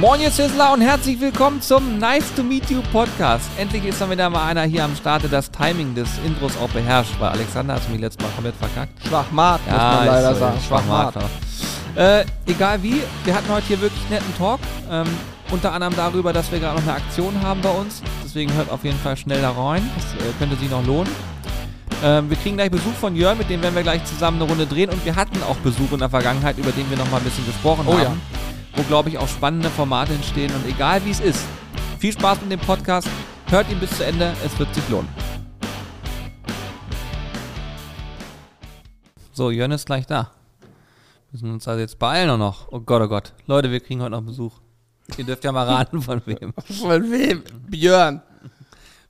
Moin, ihr Sizzler und herzlich willkommen zum Nice to Meet You Podcast. Endlich ist dann wieder mal einer hier am Start, der das Timing des Intros auch beherrscht, weil Alexander hat es mich letztes Mal komplett verkackt. Schwachmat, muss man leider so, sagen. Schwachmat. Äh, egal wie, wir hatten heute hier wirklich netten Talk. Ähm, unter anderem darüber, dass wir gerade noch eine Aktion haben bei uns. Deswegen hört auf jeden Fall schnell da rein. Das äh, könnte sich noch lohnen. Ähm, wir kriegen gleich Besuch von Jörn, mit dem werden wir gleich zusammen eine Runde drehen. Und wir hatten auch Besuch in der Vergangenheit, über den wir noch mal ein bisschen gesprochen Oh haben. ja. Wo, glaube ich, auch spannende Formate entstehen. Und egal wie es ist, viel Spaß mit dem Podcast. Hört ihn bis zu Ende, es wird sich lohnen. So, Jörn ist gleich da. Müssen uns also jetzt beeilen noch. Oh Gott, oh Gott. Leute, wir kriegen heute noch Besuch. Ihr dürft ja mal raten, von wem. Von wem? Björn.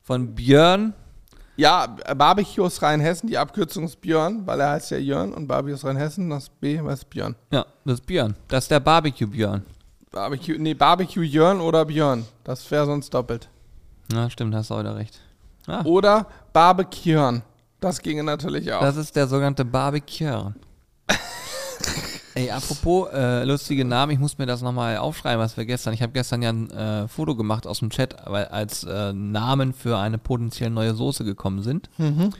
Von Björn. Ja, Barbecue aus Rheinhessen, die Abkürzung ist Björn, weil er heißt ja Jörn und Barbecue aus Rheinhessen, das B, was ist Björn? Ja, das ist Björn. Das ist der Barbecue Björn. Barbecue, nee, Barbecue Jörn oder Björn. Das wäre sonst doppelt. Ja, stimmt, hast du heute recht. Ah, Oder Barbecue. Das ginge natürlich auch. das ist der sogenannte Barbecue. Ey, apropos äh, lustige Namen, ich muss mir das nochmal aufschreiben, was wir gestern. Ich habe gestern ja ein äh, Foto gemacht aus dem Chat, weil als äh, Namen für eine potenziell neue Soße gekommen sind. Mhm.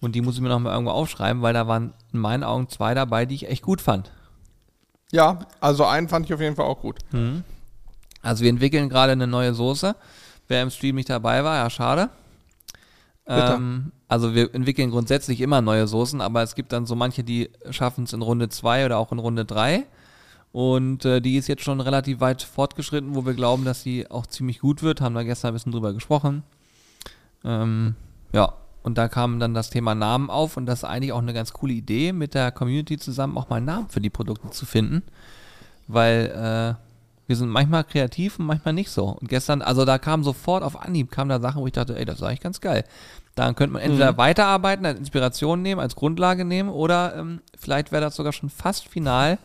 Und die muss ich mir nochmal irgendwo aufschreiben, weil da waren in meinen Augen zwei dabei, die ich echt gut fand. ja, also einen fand ich auf jeden Fall auch gut. Also wir entwickeln gerade eine neue Soße. Wer im Stream nicht dabei war, ja schade. Ähm, also wir entwickeln grundsätzlich immer neue Soßen, aber es gibt dann so manche, die schaffen es in Runde 2 oder auch in Runde 3. Und äh, die ist jetzt schon relativ weit fortgeschritten, wo wir glauben, dass sie auch ziemlich gut wird. Haben da gestern ein bisschen drüber gesprochen. Ähm, ja, und da kam dann das Thema Namen auf und das ist eigentlich auch eine ganz coole Idee, mit der Community zusammen auch mal einen Namen für die Produkte zu finden. Weil äh, wir sind manchmal kreativ und manchmal nicht so. Und gestern, also da kam sofort auf Anhieb, kam da Sachen, wo ich dachte, ey, das ist eigentlich ganz geil. Daran könnte man entweder weiterarbeiten, als Inspiration nehmen, als Grundlage nehmen oder ähm, vielleicht wäre das sogar schon fast final.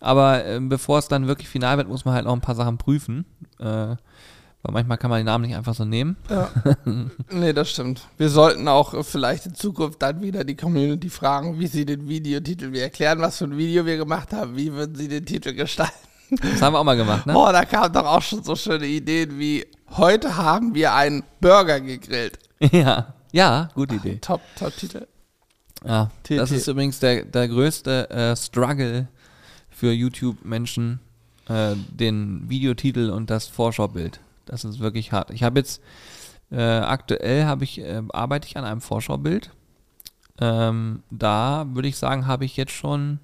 Aber ähm, bevor es dann wirklich final wird, muss man halt noch ein paar Sachen prüfen. Äh, weil manchmal kann man den Namen nicht einfach so nehmen. Ja. nee, das stimmt. Wir sollten auch äh, vielleicht in Zukunft dann wieder die Community fragen, wie sie den Videotitel, wir erklären, was für ein Video wir gemacht haben, wie würden sie den Titel gestalten. Das haben wir auch mal gemacht, ne? Boah, da kamen doch auch schon so schöne Ideen wie, heute haben wir einen Burger gegrillt. Ja, ja, gute Idee. Top, top Titel. Ja, TT. das ist übrigens der, der größte äh, Struggle für YouTube-Menschen, äh, den Videotitel und das Vorschaubild. Das ist wirklich hart. Ich habe jetzt, äh, aktuell habe ich, äh, arbeite ich an einem Vorschaubild. Ähm, da würde ich sagen, habe ich jetzt schon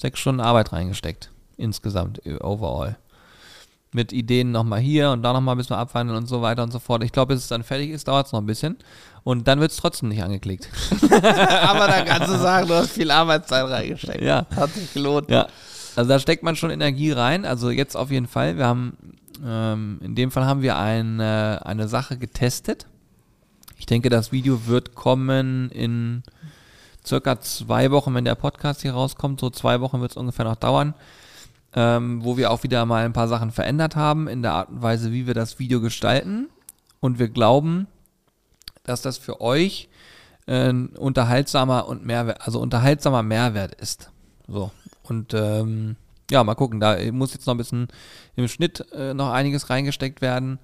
sechs Stunden Arbeit reingesteckt. Insgesamt, äh, overall. Mit Ideen nochmal hier und da nochmal ein bisschen abwandeln und so weiter und so fort. Ich glaube, bis es dann fertig ist, dauert es noch ein bisschen. Und dann wird es trotzdem nicht angeklickt. Aber da kannst du sagen, du hast viel Arbeitszeit reingesteckt. Ja. Hat sich gelohnt. Ja, also da steckt man schon Energie rein. Also jetzt auf jeden Fall. Wir haben, ähm, in dem Fall haben wir eine, eine Sache getestet. Ich denke, das Video wird kommen in circa zwei Wochen, wenn der Podcast hier rauskommt. So zwei Wochen wird es ungefähr noch dauern. Ähm, wo wir auch wieder mal ein paar Sachen verändert haben in der Art und Weise, wie wir das Video gestalten. Und wir glauben, dass das für euch äh, ein unterhaltsamer und Mehrwert, also unterhaltsamer Mehrwert ist. So. Und ähm, ja, mal gucken. Da muss jetzt noch ein bisschen im Schnitt äh, noch einiges reingesteckt werden.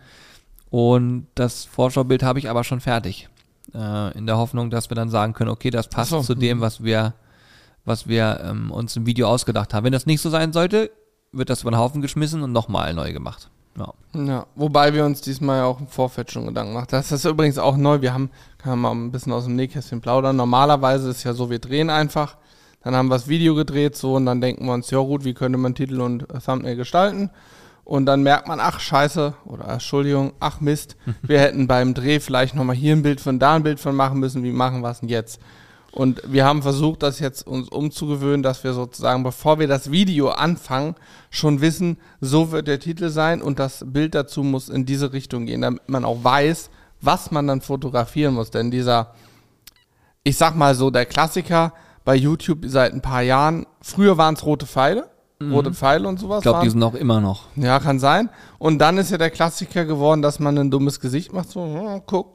Und das Vorschaubild habe ich aber schon fertig. Äh, in der Hoffnung, dass wir dann sagen können, okay, das passt so, zu dem, was wir, was wir ähm, uns im Video ausgedacht haben. Wenn das nicht so sein sollte, wird das über den Haufen geschmissen und nochmal neu gemacht. Ja. Ja, wobei wir uns diesmal ja auch im Vorfeld schon Gedanken gemacht haben. Das ist übrigens auch neu. Wir haben, kann man mal ein bisschen aus dem Nähkästchen plaudern. Normalerweise ist ja so, wir drehen einfach, dann haben wir das Video gedreht so und dann denken wir uns, ja gut, wie könnte man Titel und Thumbnail gestalten? Und dann merkt man, ach scheiße, oder Entschuldigung, ach Mist, wir hätten beim Dreh vielleicht nochmal hier ein Bild von da ein Bild von machen müssen, wie machen wir es denn jetzt? Und wir haben versucht, das jetzt uns umzugewöhnen, dass wir sozusagen, bevor wir das Video anfangen, schon wissen, so wird der Titel sein und das Bild dazu muss in diese Richtung gehen, damit man auch weiß, was man dann fotografieren muss. Denn dieser, ich sag mal so, der Klassiker bei YouTube seit ein paar Jahren, früher waren es rote Pfeile, rote Pfeile und sowas. Ich glaube, die sind auch immer noch. Ja, kann sein. Und dann ist ja der Klassiker geworden, dass man ein dummes Gesicht macht, so, hm, guck.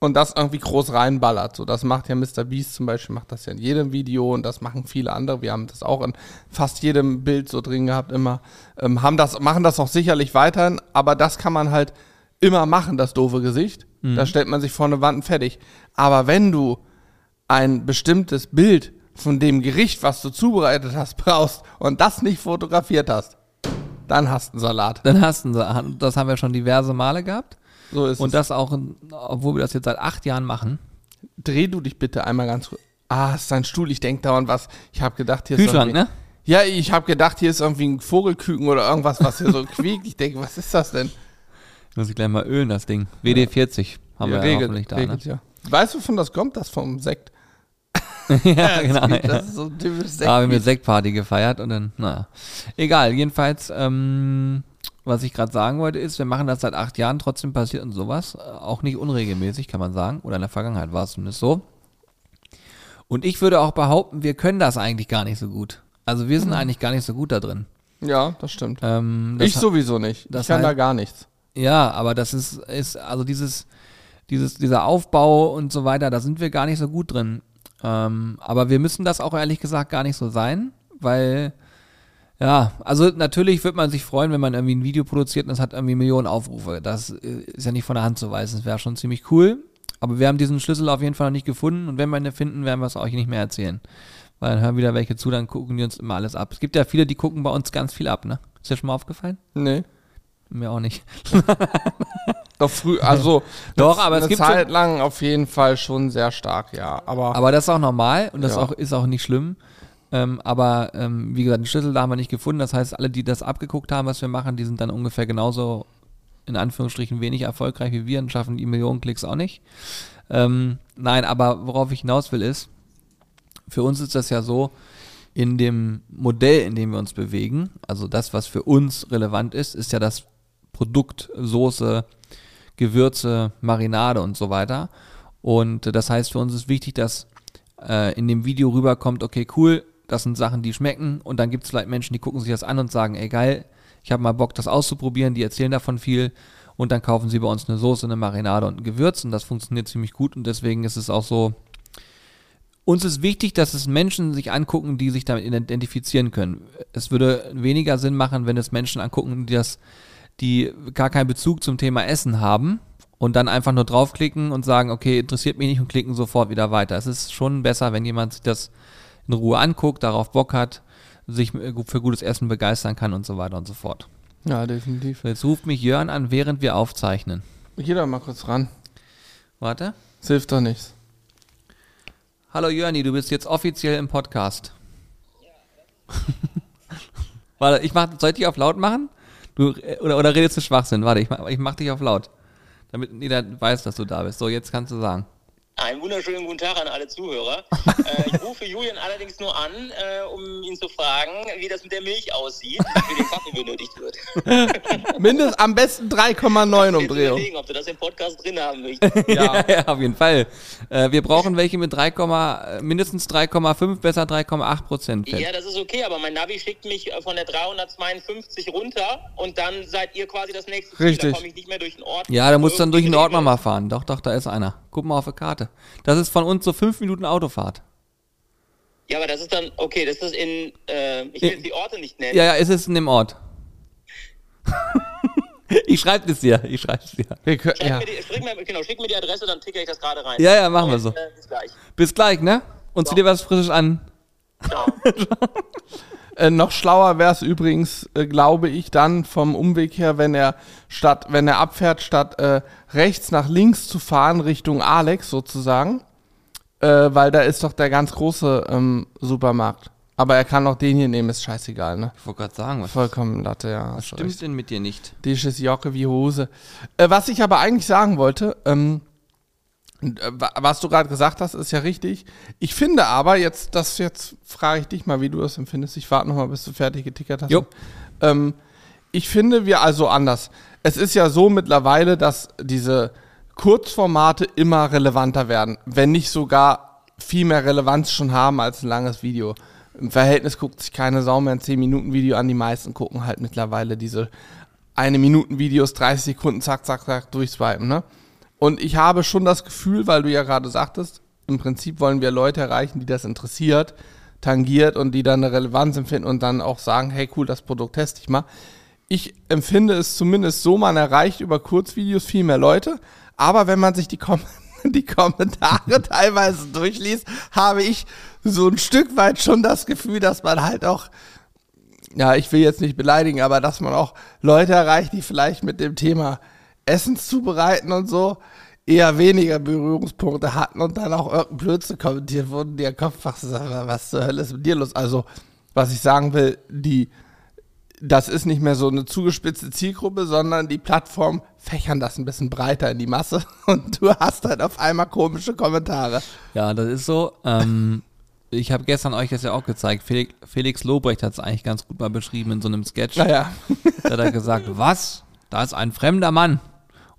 Und das irgendwie groß reinballert. So, das macht ja Mr. Beast zum Beispiel, macht das ja in jedem Video und das machen viele andere. Wir haben das auch in fast jedem Bild so drin gehabt, immer. Ähm, haben das, machen das auch sicherlich weiterhin, aber das kann man halt immer machen, das doofe Gesicht. Mhm. Da stellt man sich vor eine Wand und fertig. Aber wenn du ein bestimmtes Bild von dem Gericht, was du zubereitet hast, brauchst und das nicht fotografiert hast, dann hast du einen Salat. Dann hast du, das haben wir schon diverse Male gehabt. So ist Und es. das auch, obwohl wir das jetzt seit acht Jahren machen. Dreh du dich bitte einmal ganz kurz. Ah, ist dein Stuhl, ich denk dauernd was. Ich habe gedacht, hier Kühlschrank, ist ne? irgendwie- Ja, ich habe gedacht, hier ist irgendwie ein Vogelküken oder irgendwas, was hier so quiekt. Ich denke, was ist das denn? Muss ich gleich mal ölen, das Ding. WD40 haben wir ja hoffentlich da. Ne? regelt, ja. Weißt du, wovon das kommt? Das vom Sekt. ja, genau. Das ist so ein typisches Sekt. Da haben wir Sektparty gefeiert und dann, naja. Egal, jedenfalls, ähm, was ich gerade sagen wollte, ist, wir machen das seit acht Jahren, trotzdem passiert uns sowas. Äh, Auch nicht unregelmäßig, kann man sagen. Oder in der Vergangenheit war es zumindest so. Und ich würde auch behaupten, wir können das eigentlich gar nicht so gut. Also wir sind eigentlich gar nicht so gut da drin. ja, das stimmt. Ähm, das ich sowieso nicht. das ich kann da heißt- gar nichts. Ja, aber das ist, ist also dieses, dieses, dieser Aufbau und so weiter, da sind wir gar nicht so gut drin. Ähm, aber wir müssen das auch ehrlich gesagt gar nicht so sein, weil, ja, also natürlich wird man sich freuen, wenn man irgendwie ein Video produziert und es hat irgendwie Millionen Aufrufe. Das äh, ist ja nicht von der Hand zu weisen, das wäre schon ziemlich cool. Aber wir haben diesen Schlüssel auf jeden Fall noch nicht gefunden und wenn wir ihn finden, werden wir es euch nicht mehr erzählen. Weil dann hören wieder welche zu, dann gucken die uns immer alles ab. Es gibt ja viele, die gucken bei uns ganz viel ab, ne? Ist dir schon mal aufgefallen? Nee. Mir auch nicht. Doch früh, also Doch, aber es eine gibt Zeit lang auf jeden Fall schon sehr stark, ja. Aber, Aber das ist auch normal und das Ja. auch, ist auch nicht schlimm. Ähm, aber ähm, wie gesagt, den Schlüssel da haben wir nicht gefunden. Das heißt, alle, die das abgeguckt haben, was wir machen, die sind dann ungefähr genauso in Anführungsstrichen wenig erfolgreich wie wir und schaffen die Millionen Klicks auch nicht. Ähm, nein, aber worauf ich hinaus will ist, für uns ist das ja so, in dem Modell, in dem wir uns bewegen, also das, was für uns relevant ist, ist ja das Produkt, Soße, Gewürze, Marinade und so weiter. Und äh, das heißt, für uns ist wichtig, dass äh, in dem Video rüberkommt, okay, cool, das sind Sachen, die schmecken. Und dann gibt es vielleicht Menschen, die gucken sich das an und sagen, ey geil, ich habe mal Bock, das auszuprobieren, die erzählen davon viel. Und dann kaufen sie bei uns eine Soße, eine Marinade und ein Gewürz. Und das funktioniert ziemlich gut. Und deswegen ist es auch so, uns ist wichtig, dass es Menschen sich angucken, die sich damit identifizieren können. Es würde weniger Sinn machen, wenn es Menschen angucken, die das, die gar keinen Bezug zum Thema Essen haben und dann einfach nur draufklicken und sagen, okay, interessiert mich nicht und klicken sofort wieder weiter. Es ist schon besser, wenn jemand sich das in Ruhe anguckt, darauf Bock hat, sich für gutes Essen begeistern kann und so weiter und so fort. ja, definitiv. Jetzt ruft mich Jörn an, während wir aufzeichnen. Geh doch mal kurz ran. Warte. Das hilft doch nichts. Hallo Jörni, du bist jetzt offiziell im Podcast. Warte, ich mach, soll ich dich auf laut machen? Du, äh, oder, oder redest du Schwachsinn? Warte, ich mach, ich mach dich auf laut. Damit jeder weiß, dass du da bist. So, jetzt kannst du sagen. Einen wunderschönen guten Tag an alle Zuhörer. äh, ich rufe Julian allerdings nur an, äh, um ihn zu fragen, wie das mit der Milch aussieht, für den Kaffee benötigt wird. Mindest am besten 3,9 Jetzt Umdrehung. überlegen, ob du das im Podcast drin haben möchtest. Ja, ja, auf jeden Fall. Äh, wir brauchen welche mit 3, äh, mindestens 3,5, besser 3,8 Prozent Fett. Ja, das ist okay, aber mein Navi schickt mich äh, von der 352 runter und dann seid ihr quasi das nächste Ziel. Richtig. Da komme ich nicht mehr durch den Ort. Ja, da musst du dann durch den Ort nochmal fahren. Doch, doch, da ist einer. Guck mal auf die Karte. Das ist von uns so fünf Minuten Autofahrt. Ja, aber das ist dann, okay, das ist in, äh, ich will jetzt die Orte nicht nennen. Ja, ja, ist es in dem Ort. ich schreibe es dir. Ich schreibe es dir. Können, Schick, ja. mir die, schick, mir, genau, schick mir die Adresse, dann ticker ich das gerade rein. Ja, ja, machen wir so. Äh, bis gleich. Bis gleich, ne? Und zieh dir was Frisches an. Ciao. Äh, noch schlauer wäre es übrigens, äh, glaube ich, dann vom Umweg her, wenn er statt, wenn er abfährt, statt äh, rechts nach links zu fahren, Richtung Alex sozusagen. Äh, weil da ist doch der ganz große ähm, Supermarkt. Aber er kann auch den hier nehmen, ist scheißegal, ne? Ich wollte gerade sagen, was, Vollkommen Latte, ja. was stimmt recht. denn mit dir nicht? Die ist Jocke wie Hose. Äh, was ich aber eigentlich sagen wollte, ähm, äh, was du gerade gesagt hast, ist ja richtig. Ich finde aber, jetzt, das jetzt frage ich dich mal, wie du das empfindest. Ich warte noch mal, bis du fertig getickert hast. Ähm, ich finde wir also anders. Es ist ja so mittlerweile, dass diese Kurzformate immer relevanter werden, wenn nicht sogar viel mehr Relevanz schon haben als ein langes Video. Im Verhältnis guckt sich keine Sau mehr ein 10-Minuten-Video an. Die meisten gucken halt mittlerweile diese eine Minuten Videos, 30 Sekunden, zack, zack, zack, durchswipen, ne? Und ich habe schon das Gefühl, weil du ja gerade sagtest, im Prinzip wollen wir Leute erreichen, die das interessiert, tangiert und die dann eine Relevanz empfinden und dann auch sagen, hey cool, das Produkt teste ich mal. Ich empfinde es zumindest so, man erreicht über Kurzvideos viel mehr Leute, aber wenn man sich die, Kom die Kommentare teilweise durchliest, habe ich so ein Stück weit schon das Gefühl, dass man halt auch ja, ich will jetzt nicht beleidigen, aber dass man auch Leute erreicht, die vielleicht mit dem Thema Essens zubereiten und so eher weniger Berührungspunkte hatten und dann auch irgendein Blödsinn kommentiert wurden, die Kopf was zur Hölle ist mit dir los? Also, was ich sagen will, die, das ist nicht mehr so eine zugespitzte Zielgruppe, sondern die Plattform fächern das ein bisschen breiter in die Masse und du hast halt auf einmal komische Kommentare. Ja, das ist so. Ähm, ich habe gestern euch das ja auch gezeigt. Felix, Felix Lobrecht hat es eigentlich ganz gut mal beschrieben in so einem Sketch. Naja. Da hat er gesagt, was? Da ist ein fremder Mann.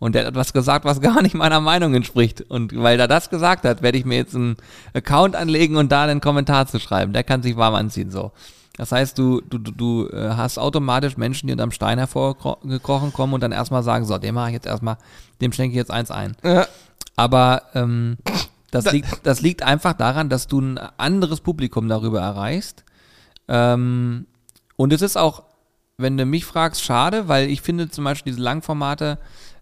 Und der hat etwas gesagt, was gar nicht meiner Meinung entspricht. Und weil er das gesagt hat, werde ich mir jetzt einen Account anlegen und da einen Kommentar zu schreiben. Der kann sich warm anziehen, so. Das heißt, du, du, du, äh, hast automatisch Menschen, die unterm Stein hervorgekrochen kommen und dann erstmal sagen, so, dem mache ich jetzt erstmal, dem schenke ich jetzt eins ein. Ja. Aber ähm, das, liegt, das liegt einfach daran, dass du ein anderes Publikum darüber erreichst. Ähm, und es ist auch, wenn du mich fragst, schade, weil ich finde zum Beispiel diese Langformate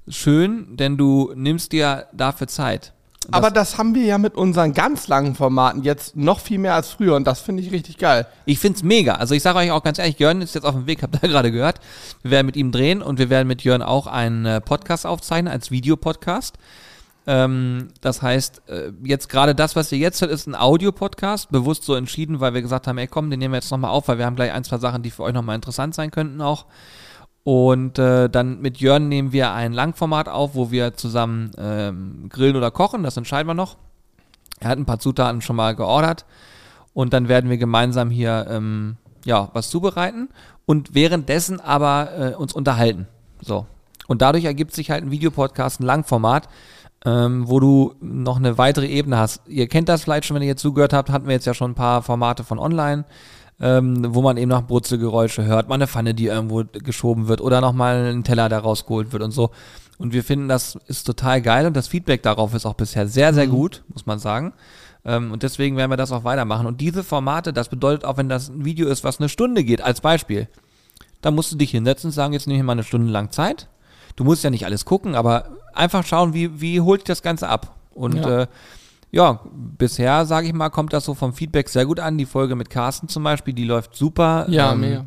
schön, denn du nimmst dir dafür Zeit. Das Aber das haben wir ja mit unseren ganz langen Formaten jetzt noch viel mehr als früher und das finde ich richtig geil. Ich finde es mega. Also ich sage euch auch ganz ehrlich, Jörn ist jetzt auf dem Weg, habt ihr gerade gehört. Wir werden mit ihm drehen und wir werden mit Jörn auch einen äh, Podcast aufzeichnen als Videopodcast. Ähm, das heißt, äh, jetzt gerade das, was ihr jetzt hört, ist ein Audio-Podcast, bewusst so entschieden, weil wir gesagt haben, ey komm, den nehmen wir jetzt nochmal auf, weil wir haben gleich ein, zwei Sachen, die für euch nochmal interessant sein könnten auch. Und äh, dann mit Jörn nehmen wir ein Langformat auf, wo wir zusammen ähm, grillen oder kochen, das entscheiden wir noch. Er hat ein paar Zutaten schon mal geordert und dann werden wir gemeinsam hier ähm, ja, was zubereiten und währenddessen aber äh, uns unterhalten. So. Und dadurch ergibt sich halt ein Videopodcast, ein Langformat, ähm, wo du noch eine weitere Ebene hast. Ihr kennt das vielleicht schon, wenn ihr jetzt zugehört habt, hatten wir jetzt ja schon ein paar Formate von online, ähm, wo man eben noch Brutzelgeräusche hört, mal eine Pfanne, die irgendwo geschoben wird oder nochmal ein Teller, der rausgeholt wird und so. Und wir finden, das ist total geil und das Feedback darauf ist auch bisher sehr, sehr mhm. gut, muss man sagen. Ähm, und deswegen werden wir das auch weitermachen. Und diese Formate, das bedeutet auch, wenn das ein Video ist, was eine Stunde geht, als Beispiel, dann musst du dich hinsetzen und sagen, jetzt nehme ich mal eine Stunde lang Zeit. Du musst ja nicht alles gucken, aber einfach schauen, wie, wie holt das Ganze ab. Und ja, äh, ja bisher, sage ich mal, kommt das so vom Feedback sehr gut an. Die Folge mit Carsten zum Beispiel, die läuft super. Ja, ähm, mega.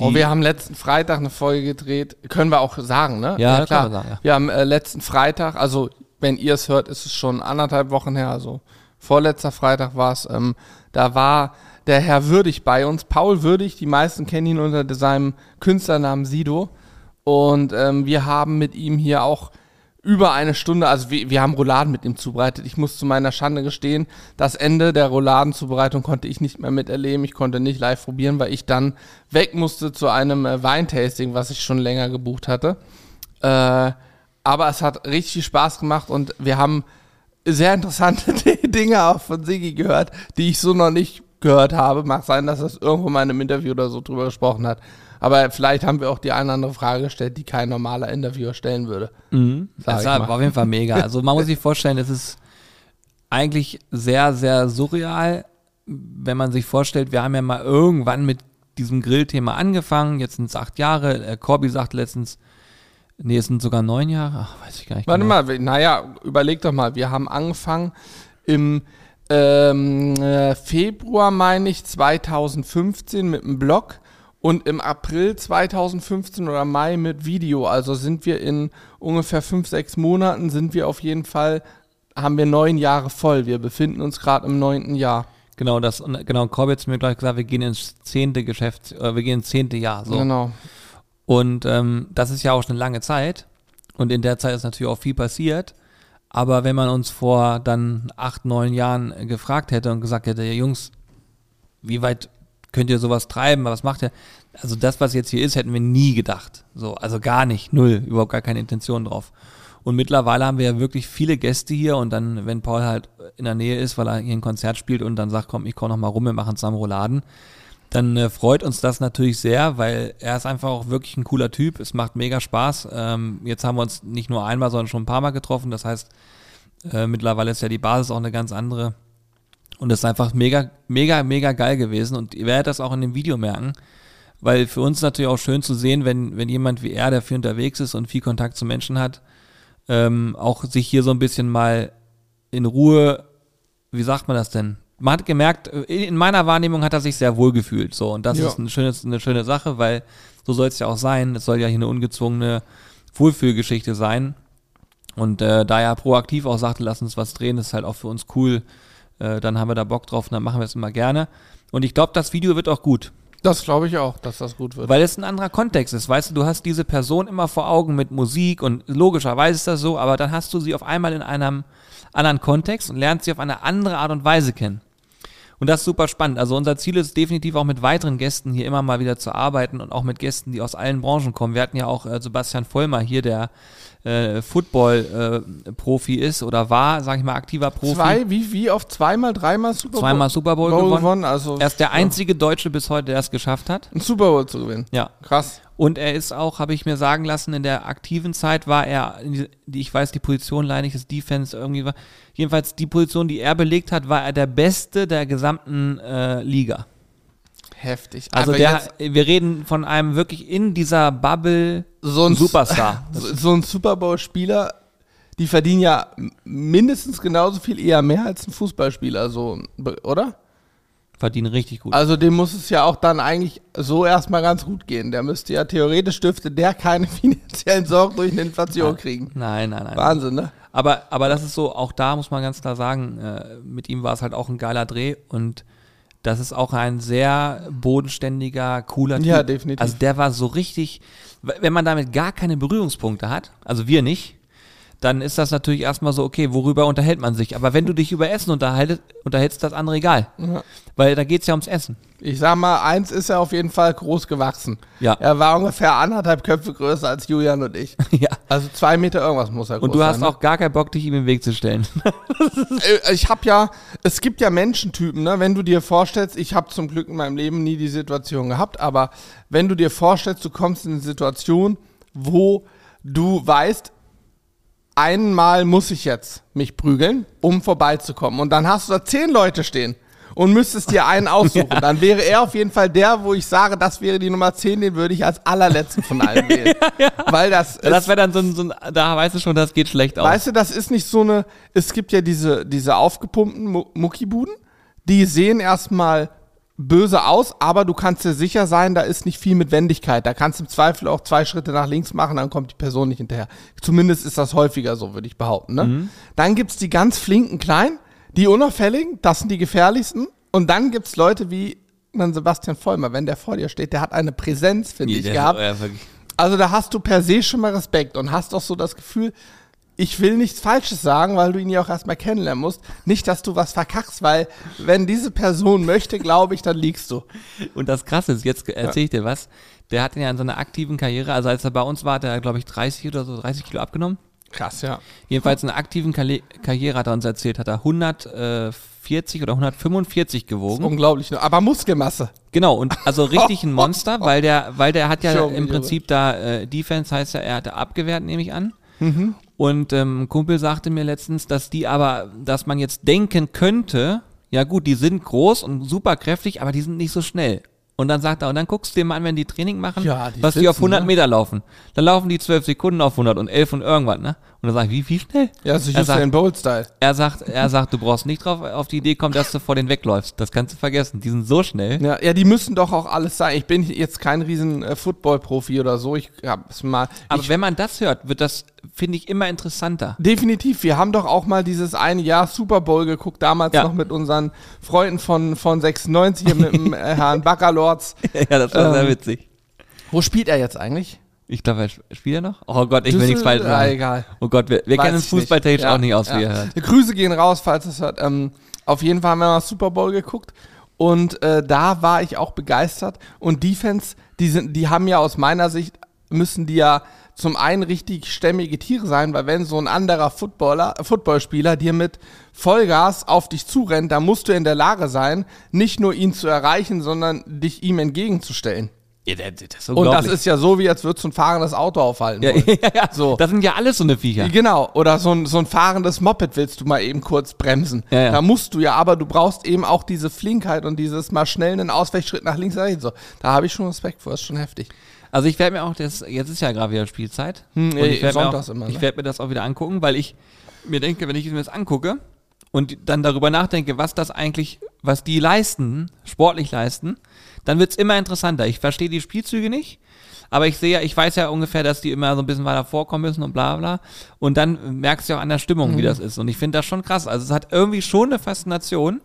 Oh, wir haben letzten Freitag eine Folge gedreht, können wir auch sagen, ne? Ja, ja klar. Wir, sagen, ja. wir, haben äh, letzten Freitag, also wenn ihr es hört, ist es schon anderthalb Wochen her, also vorletzter Freitag war es, ähm, da war der Herr Würdig bei uns, Paul Würdig, die meisten kennen ihn unter seinem Künstlernamen Sido. Und ähm, wir haben mit ihm hier auch über eine Stunde, also wir, wir haben Rouladen mit ihm zubereitet. Ich muss zu meiner Schande gestehen, das Ende der Rouladenzubereitung konnte ich nicht mehr miterleben. Ich konnte nicht live probieren, weil ich dann weg musste zu einem äh, Weintasting, was ich schon länger gebucht hatte. Äh, aber es hat richtig viel Spaß gemacht und wir haben sehr interessante Dinge auch von Sigi gehört, die ich so noch nicht gehört habe. Mag sein, dass das irgendwo mal in einem Interview oder so drüber gesprochen hat. Aber vielleicht haben wir auch die eine oder andere Frage gestellt, die kein normaler Interviewer stellen würde. Mhm. Das war auf jeden Fall mega. Also man muss sich vorstellen, es ist eigentlich sehr, sehr surreal, wenn man sich vorstellt, wir haben ja mal irgendwann mit diesem Grillthema angefangen, jetzt sind es acht Jahre. Äh, Corby sagt letztens, nee, es sind sogar neun Jahre. Ach, weiß ich gar nicht. Warte genau. mal, naja, überleg doch mal, wir haben angefangen im ähm, äh, Februar, meine ich, 2015 mit einem Blog und im April 2015 oder Mai mit Video. Also sind wir in ungefähr fünf, sechs Monaten, sind wir auf jeden Fall, haben wir neun Jahre voll. Wir befinden uns gerade im neunten Jahr. Genau, das, genau, Corbett hat mir gleich gesagt, wir gehen ins zehnte Geschäft, äh, wir gehen ins zehnte Jahr. So. Genau. Und ähm, das ist ja auch schon eine lange Zeit. Und in der Zeit ist natürlich auch viel passiert. Aber wenn man uns vor dann acht, neun Jahren gefragt hätte und gesagt hätte, ja, Jungs, wie weit könnt ihr sowas treiben, was macht ihr? Also das, was jetzt hier ist, hätten wir nie gedacht. So, also gar nicht, null, überhaupt gar keine Intention drauf. Und mittlerweile haben wir ja wirklich viele Gäste hier und dann, wenn Paul halt in der Nähe ist, weil er hier ein Konzert spielt und dann sagt, komm, ich komme noch mal rum, wir machen zusammen Rouladen, dann äh, freut uns das natürlich sehr, weil er ist einfach auch wirklich ein cooler Typ. Es macht mega Spaß. Ähm, jetzt haben wir uns nicht nur einmal, sondern schon ein paar Mal getroffen. Das heißt, äh, mittlerweile ist ja die Basis auch eine ganz andere. Und es ist einfach mega, mega, mega geil gewesen. Und ihr werdet das auch in dem Video merken. Weil für uns natürlich auch schön zu sehen, wenn, wenn jemand wie er, der viel unterwegs ist und viel Kontakt zu Menschen hat, ähm, auch sich hier so ein bisschen mal in Ruhe, wie sagt man das denn? Man hat gemerkt, äh, in meiner Wahrnehmung hat er sich sehr wohl gefühlt. So, und das Ja. ist ein schönes, eine schöne Sache, weil so soll es ja auch sein. Es soll ja hier eine ungezwungene Wohlfühlgeschichte sein. Und äh, da er proaktiv auch sagte, lass uns was drehen, ist halt auch für uns cool. Äh, dann haben wir da Bock drauf und dann machen wir es immer gerne. Und ich glaube, das Video wird auch gut. Das glaube ich auch, dass das gut wird. Weil es ein anderer Kontext ist. Weißt du, du hast diese Person immer vor Augen mit Musik und logischerweise ist das so, aber dann hast du sie auf einmal in einem anderen Kontext und lernst sie auf eine andere Art und Weise kennen. Und das ist super spannend. Also unser Ziel ist definitiv auch mit weiteren Gästen hier immer mal wieder zu arbeiten und auch mit Gästen, die aus allen Branchen kommen. Wir hatten ja auch äh, Sebastian Vollmer hier, der äh, Football-Profi ist oder war, sag ich mal, aktiver Profi. Zwei, wie, wie oft? Zweimal, dreimal Super Bowl? Zweimal Super Bowl Bowl gewonnen. Also Er ist der einzige Deutsche bis heute, der es geschafft hat. einen Super Bowl zu gewinnen. Ja. Krass. Und er ist auch, habe ich mir sagen lassen, in der aktiven Zeit war er, ich weiß die Position leider nicht, das Defense irgendwie war. Jedenfalls die Position, die er belegt hat, war er der Beste der gesamten äh, Liga. Heftig. Also der, wir reden von einem wirklich in dieser Bubble so ein Superstar. So, so ein Super Bowl-Spieler, die verdienen ja mindestens genauso viel, eher mehr als ein Fußballspieler, so, oder? verdienen richtig gut. Also dem muss es ja auch dann eigentlich so erstmal ganz gut gehen. Der müsste ja theoretisch dürfte der keine finanziellen Sorgen durch eine Inflation kriegen. Nein, nein, nein. Wahnsinn, ne? Aber, aber das ist so, auch da muss man ganz klar sagen, äh, mit ihm war es halt auch ein geiler Dreh und das ist auch ein sehr bodenständiger, cooler Typ. Ja, definitiv. Also der war so richtig, wenn man damit gar keine Berührungspunkte hat, also wir nicht, dann ist das natürlich erstmal so, okay, worüber unterhält man sich? Aber wenn du dich über Essen unterhältst, unterhältst das andere egal. Ja. Weil da geht's ja ums Essen. Ich sag mal, eins ist er auf jeden Fall groß gewachsen. Ja. Er war ungefähr anderthalb Köpfe größer als Julian und ich. ja. Also zwei Meter irgendwas muss er groß Und du hast sein. ne? auch gar keinen Bock, dich ihm im Weg zu stellen. Äh, Ich habe ja, es gibt ja Menschentypen, ne? wenn du dir vorstellst, ich habe zum Glück in meinem Leben nie die Situation gehabt, aber wenn du dir vorstellst, du kommst in eine Situation, wo du weißt, einmal muss ich jetzt mich prügeln, um vorbeizukommen. Und dann hast du da zehn Leute stehen und müsstest dir einen aussuchen. Dann wäre er auf jeden Fall der, wo ich sage, das wäre die Nummer 10, den würde ich als allerletzten von allen wählen. Weil das, das ist- wäre dann so ein, so ein, da weißt du schon, das geht schlecht aus. Weißt du, das ist nicht so eine. Es gibt ja diese, diese aufgepumpten Mu Muckibuden, die sehen erstmal böse aus, aber du kannst dir sicher sein, da ist nicht viel mit Wendigkeit. Da kannst du im Zweifel auch zwei Schritte nach links machen, dann kommt die Person nicht hinterher. Zumindest ist das häufiger so, würde ich behaupten. Ne? Dann gibt's die ganz flinken Kleinen, die unauffälligen, das sind die gefährlichsten. Und dann gibt's Leute wie dann Sebastian Vollmer, wenn der vor dir steht, der hat eine Präsenz, finde Nee, ich, gehabt. Also da hast du per se schon mal Respekt und hast auch so das Gefühl, ich will nichts Falsches sagen, weil du ihn ja auch erstmal kennenlernen musst. Nicht, dass du was verkackst, weil wenn diese Person möchte, glaube ich, dann liegst du. Und das Krasse ist, jetzt erzähle ich dir was, der hat ja in seiner aktiven Karriere, also als er bei uns war, hat er, glaube ich, 30 oder so, 30 Kilo abgenommen. Krass, ja. Jedenfalls in einer aktiven Karri- Karriere hat er uns erzählt, hat er 140 oder 145 gewogen. Unglaublich. ne? Aber Muskelmasse. Genau, und also richtig ein Monster, weil der, weil der hat ja im Prinzip da, äh, Defense heißt ja, er hatte abgewehrt, nehme ich an. Mhm. Und ähm, ein Kumpel sagte mir letztens, dass die aber, dass man jetzt denken könnte, ja gut, die sind groß und super kräftig, aber die sind nicht so schnell. Und dann sagt er, und dann guckst du dir mal an, wenn die Training machen, Ja, die was die auf sitzen, 100 ne? Meter laufen. Dann laufen die 12 Sekunden auf 100 und 11 und irgendwas, ne? Und dann sag ich, wie, wie schnell? Ja, er, sagt, Usain Bolt-Style. er sagt, er sagt, du brauchst nicht drauf auf die Idee kommen, dass du vor denen wegläufst. Das kannst du vergessen. Die sind so schnell. Ja, ja, die müssen doch auch alles sein. Ich bin jetzt kein riesen äh, Football-Profi oder so. Ich hab's mal. Aber ich, wenn man das hört, wird das, finde ich, immer interessanter. Definitiv. Wir haben doch auch mal dieses eine Jahr Super Bowl geguckt, damals Ja. noch mit unseren Freunden von, von 96, hier mit dem äh, Herrn Baccalords. ja, das war sehr Ähm, witzig. Wo spielt er jetzt eigentlich? Ich glaube, er sp- spielt er noch? Oh Gott, ich will nichts falsch sagen. egal. Oh Gott, wir, wir kennen uns fußballtechnisch nicht. auch nicht aus, ja. wie ihr hört. Grüße gehen raus, falls es hört. Ähm, auf jeden Fall haben wir mal Super Bowl geguckt und äh, da war ich auch begeistert. Und Defense, die sind, die haben ja aus meiner Sicht müssen die ja zum einen richtig stämmige Tiere sein, weil wenn so ein anderer Footballer, Footballspieler dir mit Vollgas auf dich zurennt, dann musst du in der Lage sein, nicht nur ihn zu erreichen, sondern dich ihm entgegenzustellen. Ja, das, Und das ist ja so, wie als würdest du ein fahrendes Auto aufhalten. ja, wollen. ja, ja. So. Das sind ja alles so eine Viecher. Genau, oder so ein, so ein fahrendes Moped willst du mal eben kurz bremsen. Ja, ja. Da musst du ja, aber du brauchst eben auch diese Flinkheit und dieses mal schnell einen Ausweichschritt nach links, nach rechts. So, da habe ich schon Respekt vor, das ist schon heftig. Also ich werde mir auch das, jetzt ist ja gerade wieder Spielzeit. Hm, ich werde mir, sonntags auch- immer, ich ne? werd mir das auch wieder angucken, weil ich mir denke, wenn ich mir das angucke und dann darüber nachdenke, was das eigentlich, was die leisten, sportlich leisten, dann wird's immer interessanter. Ich verstehe die Spielzüge nicht, aber ich sehe ja, ich weiß ja ungefähr, dass die immer so ein bisschen weiter vorkommen müssen und bla bla. Und dann merkst du ja auch an der Stimmung, Mhm. wie das ist. Und ich finde das schon krass. Also es hat irgendwie schon eine Faszination.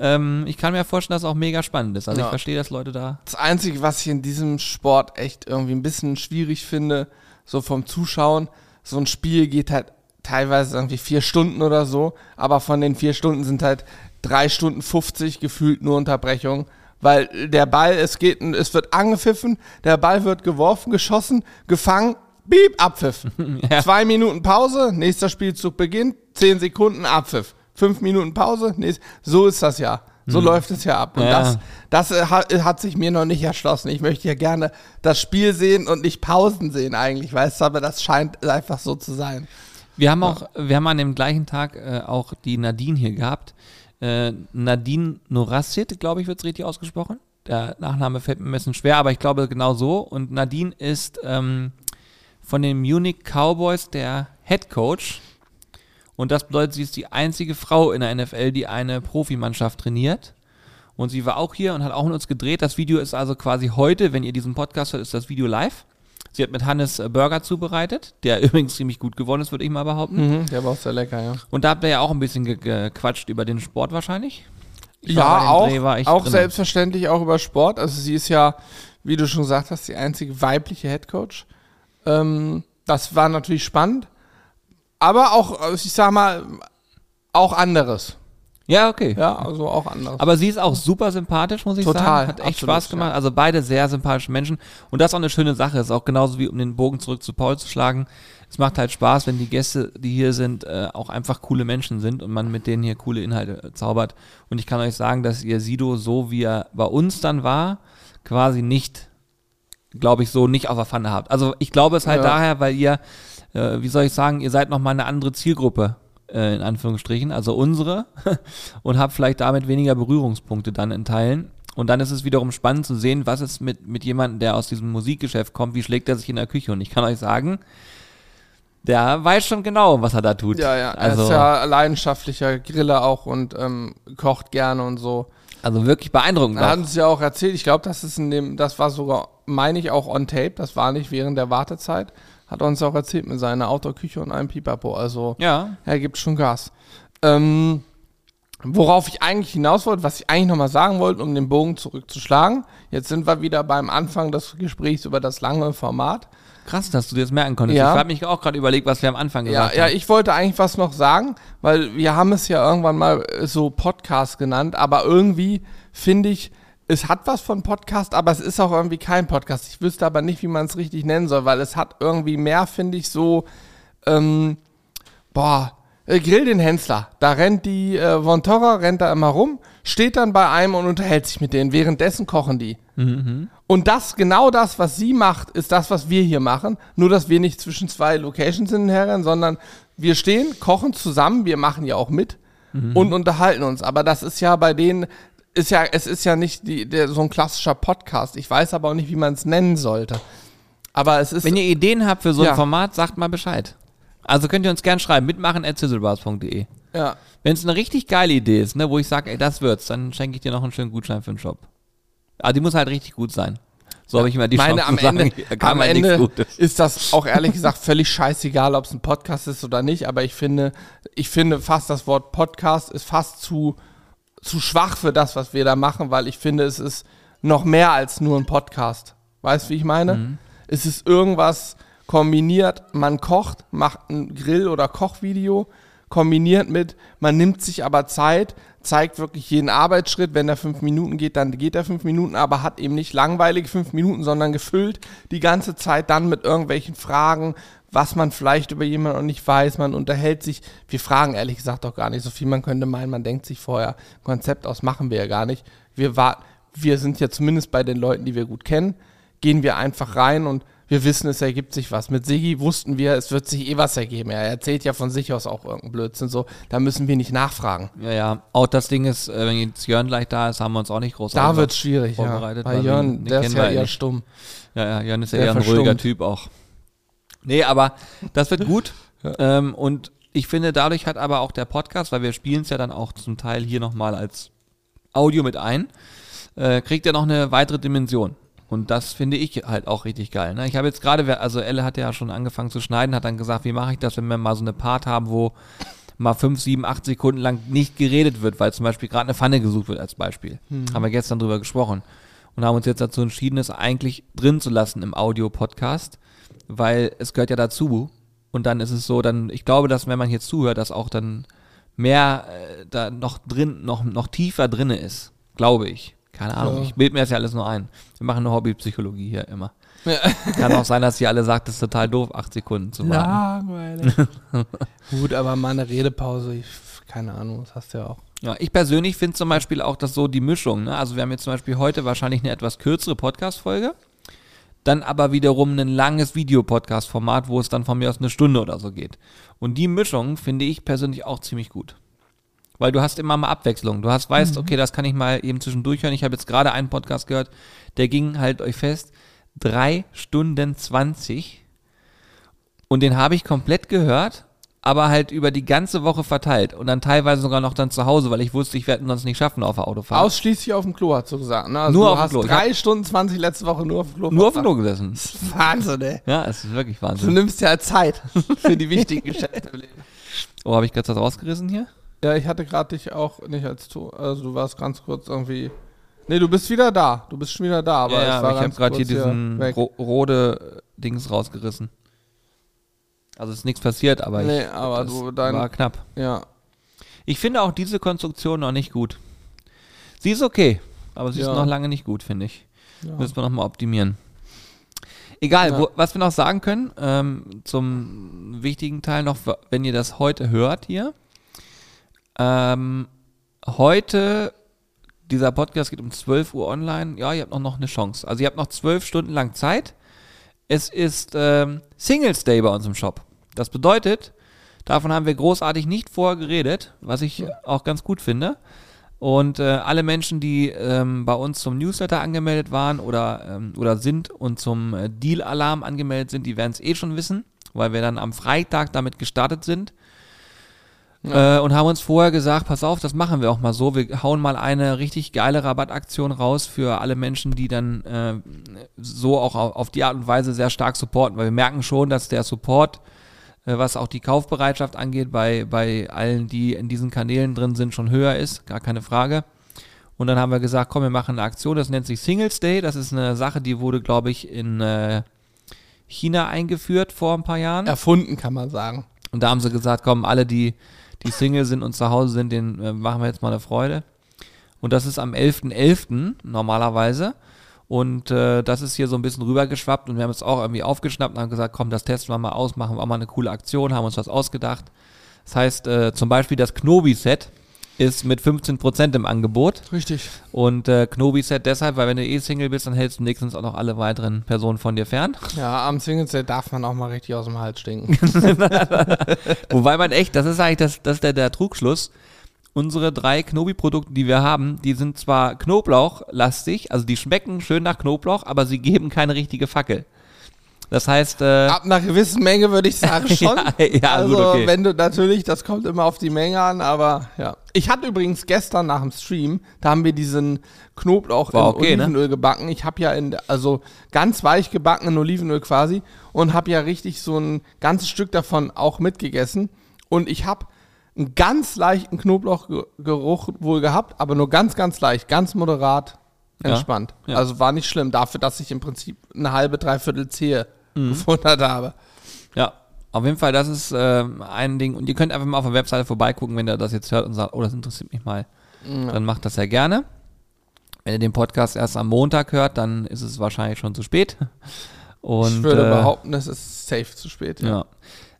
Ähm, ich kann mir vorstellen, dass es auch mega spannend ist. Also Ja. ich verstehe, dass Leute da. Das Einzige, was ich in diesem Sport echt irgendwie ein bisschen schwierig finde, so vom Zuschauen, so ein Spiel geht halt teilweise irgendwie vier Stunden oder so, aber von den vier Stunden sind halt drei Stunden 50 gefühlt nur Unterbrechung. Weil der Ball, es geht, es wird angepfiffen, der Ball wird geworfen, geschossen, gefangen, bieb, Abpfiff. Ja. Zwei Minuten Pause, nächster Spielzug beginnt, zehn Sekunden Abpfiff. Fünf Minuten Pause, nächst, so ist das ja. So läuft es ja ab. Und Mhm. Ja. das, das äh, hat, hat sich mir noch nicht erschlossen. Ich möchte ja gerne das Spiel sehen und nicht Pausen sehen eigentlich, weißt du, aber das scheint einfach so zu sein. Wir haben auch, wir haben an dem gleichen Tag äh, auch die Nadine hier gehabt. Äh, Nadine Norassit, glaube ich, wird es richtig ausgesprochen. Der Nachname fällt mir ein bisschen schwer, aber ich glaube genau so. Und Nadine ist ähm, von den Munich Cowboys der Head Coach. Und das bedeutet, sie ist die einzige Frau in der NFL, die eine Profimannschaft trainiert. Und sie war auch hier und hat auch mit uns gedreht. Das Video ist also quasi heute, wenn ihr diesen Podcast hört, ist das Video live. Sie hat mit Hannes äh, Burger zubereitet, der übrigens ziemlich gut geworden ist, würde ich mal behaupten. Mhm, der war auch sehr lecker, ja. Und da habt ihr ja auch ein bisschen ge gequatscht über den Sport wahrscheinlich. Ich Ja, auch, auch drin. selbstverständlich auch über Sport. Also sie ist ja, wie du schon gesagt hast, die einzige weibliche Headcoach. Ähm, das war natürlich spannend. Aber auch, also ich sag mal, auch anderes. Ja, okay. Ja, also auch anderes. Aber sie ist auch super sympathisch, muss ich Total, sagen. Hat echt absolut, Spaß gemacht. ja. Also beide sehr sympathische Menschen. Und das ist auch eine schöne Sache. Ist auch genauso wie um den Bogen zurück zu Paul zu schlagen. Es macht halt Spaß, wenn die Gäste, die hier sind, äh, auch einfach coole Menschen sind und man mit denen hier coole Inhalte äh, zaubert. Und ich kann euch sagen, dass ihr Sido so, wie er bei uns dann war, quasi nicht, glaube ich, so nicht auf der Pfanne habt. Also ich glaube es halt Ja. daher, weil ihr, äh, wie soll ich sagen, ihr seid nochmal eine andere Zielgruppe, äh, in Anführungsstrichen, also unsere, und habt vielleicht damit weniger Berührungspunkte dann in Teilen. Und dann ist es wiederum spannend zu sehen, was ist mit, mit jemandem, der aus diesem Musikgeschäft kommt, wie schlägt er sich in der Küche. Und ich kann euch sagen, der weiß schon genau, was er da tut. ja, ja, er Also, ist ja leidenschaftlicher Griller auch und ähm, kocht gerne und so. also wirklich beeindruckend. Er auch. hat uns ja auch erzählt, ich glaube, das ist in dem, das war sogar, meine ich, auch on tape, das war nicht während der Wartezeit. Hat uns auch erzählt mit seiner Outdoor-Küche und einem Pipapo. Also Ja, er gibt schon Gas. Ähm, worauf ich eigentlich hinaus wollte, was ich eigentlich nochmal sagen wollte, um den Bogen zurückzuschlagen. Jetzt sind wir wieder beim Anfang des Gesprächs über das lange Format. krass, dass du dir das merken konntest. Ja. Ich habe mich auch gerade überlegt, was wir am Anfang Ja, gesagt ja, haben. ich wollte eigentlich was noch sagen, weil wir haben es ja irgendwann mal so Podcast genannt, aber irgendwie finde ich, es hat was von Podcast, aber es ist auch irgendwie kein Podcast. Ich wüsste aber nicht, wie man es richtig nennen soll, weil es hat irgendwie mehr, finde ich, so, ähm, boah, äh, Grill den Hensler. Da rennt die äh, Von Torra, rennt da immer rum, steht dann bei einem und unterhält sich mit denen. Währenddessen kochen die. Und das, genau das, was sie macht, ist das, was wir hier machen. Nur, dass wir nicht zwischen zwei Locations hin und her rennen, sondern wir stehen, kochen zusammen, wir machen ja auch mit und unterhalten uns. Aber das ist ja bei denen, ist ja, es ist ja nicht die, der, so ein klassischer Podcast. Ich weiß aber auch nicht, wie man es nennen sollte. Aber es ist. Wenn ihr Ideen habt für so ein Ja. Format, sagt mal Bescheid. Also könnt ihr uns gern schreiben, mitmachen at sizzlebars.de. ja. Wenn es eine richtig geile Idee ist, ne, wo ich sage, ey, das wird's, dann schenke ich dir noch einen schönen Gutschein für den Shop. Aber die muss halt richtig gut sein. So habe ich immer die meine, Chance am zu sagen, Ende, da kann am man Ende Gutes. ist das auch ehrlich gesagt völlig scheißegal, ob es ein Podcast ist oder nicht. Aber ich finde, ich finde fast das Wort Podcast ist fast zu, zu schwach für das, was wir da machen, weil ich finde, es ist noch mehr als nur ein Podcast. Weißt du, wie ich meine? Mhm. Es ist irgendwas kombiniert. Man kocht, macht ein Grill- oder Kochvideo, kombiniert mit, man nimmt sich aber Zeit, zeigt wirklich jeden Arbeitsschritt. Wenn er fünf Minuten geht, dann geht er fünf Minuten, aber hat eben nicht langweilige fünf Minuten, sondern gefüllt die ganze Zeit dann mit irgendwelchen Fragen, was man vielleicht über jemanden noch nicht weiß. Man unterhält sich. Wir fragen ehrlich gesagt auch gar nicht so viel. Man könnte meinen, man denkt sich vorher Konzept aus, machen wir ja gar nicht. Wir warten, wir sind ja zumindest bei den Leuten, die wir gut kennen, gehen wir einfach rein und wir wissen, es ergibt sich was. Mit Sigi wussten wir, es wird sich eh was ergeben. Er erzählt ja von sich aus auch irgendeinen Blödsinn. So, da müssen wir nicht nachfragen. Ja, ja. Auch das Ding ist, äh, wenn jetzt Jörn gleich da ist, haben wir uns auch nicht groß Da wird es schwierig, ja. Bei Jörn, der ist ja eher nicht. stumm. Ja, ja, Jörn ist ja eher ein ruhiger Typ auch. Nee, aber das wird gut. ähm, und ich finde, dadurch hat aber auch der Podcast, weil wir spielen es ja dann auch zum Teil hier nochmal als Audio mit ein, äh, kriegt ja noch eine weitere Dimension. Und das finde ich halt auch richtig geil. Ne? Ich habe jetzt gerade, also Elle hat ja schon angefangen zu schneiden, hat dann gesagt, wie mache ich das, wenn wir mal so eine Part haben, wo mal fünf, sieben, acht Sekunden lang nicht geredet wird, weil zum Beispiel gerade eine Pfanne gesucht wird als Beispiel. Haben wir gestern drüber gesprochen. Und haben uns jetzt dazu entschieden, es eigentlich drin zu lassen im Audio-Podcast, weil es gehört ja dazu. Und dann ist es so, dann, ich glaube, dass wenn man hier zuhört, dass auch dann mehr äh, da noch drin, noch, noch tiefer drinne ist. Glaube ich. Keine Ahnung. Ja. Ich bilde mir das ja alles nur ein. Wir machen eine Hobbypsychologie hier immer. Kann auch sein, dass ihr alle sagt, das ist total doof, acht Sekunden zu warten. Langweilig. Gut, aber mal eine Redepause, ich, keine Ahnung, das hast du ja auch. Ja, ich persönlich finde zum Beispiel auch, dass so die Mischung, ne? also wir haben jetzt zum Beispiel heute wahrscheinlich eine etwas kürzere Podcast-Folge, dann aber wiederum ein langes Videopodcast-Format, wo es dann von mir aus eine Stunde oder so geht. Und die Mischung finde ich persönlich auch ziemlich gut. Weil du hast immer mal Abwechslung. Du hast, weißt, okay, das kann ich mal eben zwischendurch hören. Ich habe jetzt gerade einen Podcast gehört, der ging halt euch fest, drei Stunden 20. Und den habe ich komplett gehört, aber halt über die ganze Woche verteilt. Und dann teilweise sogar noch dann zu Hause, weil ich wusste, ich werde sonst nicht schaffen auf der Autofahrt. Ausschließlich auf dem Klo, hast du gesagt. Ne? Also Nur du auf dem hast Klo. Ich drei Stunden 20 letzte Woche nur auf dem Klo. Nur auf dem. Klo gesessen. Wahnsinn, ey. Ja, es ist wirklich Du Wahnsinn. nimmst ja Zeit für die wichtigen Geschäfte im Leben. Oh, habe ich gerade was rausgerissen hier? Ja, ich hatte gerade dich auch nicht als Tu, also du warst ganz kurz irgendwie. Nee, du bist wieder da. Du bist schon wieder da, aber ja, ich war aber ich habe gerade hier diesen weg. ro rode Dings rausgerissen. Also ist nichts passiert, aber Nee, ich, aber du, dein- war knapp. Ja. Ich finde auch diese Konstruktion noch nicht gut. Sie ist okay, aber sie Ja. ist noch lange nicht gut, finde ich. ja. Müssen wir nochmal optimieren. Egal, Ja. wo, was wir noch sagen können, ähm, zum wichtigen Teil noch, wenn ihr das heute hört hier. Ähm, heute, dieser Podcast geht um 12 Uhr online. Ja, ihr habt noch, noch eine Chance. Also ihr habt noch zwölf Stunden lang Zeit. Es ist ähm, Singles Day bei uns im Shop. Das bedeutet, davon haben wir großartig nicht vorher geredet, was ich auch ganz gut finde. Und äh, alle Menschen, die ähm, bei uns zum Newsletter angemeldet waren oder, ähm, oder sind und zum äh, Deal-Alarm angemeldet sind, die werden es eh schon wissen, weil wir dann am Freitag damit gestartet sind. Äh, und haben uns vorher gesagt, pass auf, das machen wir auch mal so. Wir hauen mal eine richtig geile Rabattaktion raus für alle Menschen, die dann äh, so auch auf, auf die Art und Weise sehr stark supporten. Weil wir merken schon, dass der Support, was auch die Kaufbereitschaft angeht, bei, bei allen, die in diesen Kanälen drin sind, schon höher ist. Gar keine Frage. Und dann haben wir gesagt, komm, wir machen eine Aktion, das nennt sich Singles Day. Das ist eine Sache, die wurde, glaube ich, in äh, China eingeführt vor ein paar Jahren. Erfunden, kann man sagen. Und da haben sie gesagt, komm, alle, die, die Single sind und zu Hause sind, denen äh, machen wir jetzt mal eine Freude. Und das ist am 11.11. normalerweise. Und äh, das ist hier so ein bisschen rübergeschwappt und wir haben es auch irgendwie aufgeschnappt und haben gesagt, komm, das testen wir mal aus, machen wir auch mal eine coole Aktion, haben uns was ausgedacht. Das heißt, äh, zum Beispiel das Knobi-Set ist mit 15% im Angebot. Richtig. Und äh, Knobi-Set deshalb, weil wenn du eh Single bist, dann hältst du nächstens auch noch alle weiteren Personen von dir fern. Ja, am Singles Day darf man auch mal richtig aus dem Hals stinken. Wobei man echt, das ist eigentlich das, das ist der, der Trugschluss. Unsere drei Knobi-Produkte, die wir haben, die sind zwar Knoblauchlastig, also die schmecken schön nach Knoblauch, aber sie geben keine richtige Fackel. Das heißt, äh, Ab einer gewissen Menge würde ich sagen schon. Ja, ja, also gut, okay. wenn du natürlich, das kommt immer auf die Menge an, aber ja. Ich hatte übrigens gestern nach dem Stream, da haben wir diesen Knoblauch War in okay, ne? Olivenöl gebacken. Ich habe ja in, also ganz weich gebacken in Olivenöl quasi und habe ja richtig so ein ganzes Stück davon auch mitgegessen. Und ich habe einen ganz leichten Knoblauchgeruch wohl gehabt, aber nur ganz, ganz leicht, ganz moderat Ja, entspannt. ja. Also war nicht schlimm dafür, dass ich im Prinzip eine halbe, dreiviertel Zehe Mhm. gefuttert habe. ja, auf jeden Fall, das ist äh, ein Ding. Und ihr könnt einfach mal auf der Webseite vorbeigucken, wenn ihr das jetzt hört und sagt, oh, das interessiert mich mal. Dann macht das ja gerne. Wenn ihr den Podcast erst am Montag hört, dann ist es wahrscheinlich schon zu spät. Und, ich würde äh, behaupten, es ist safe zu spät. Ja.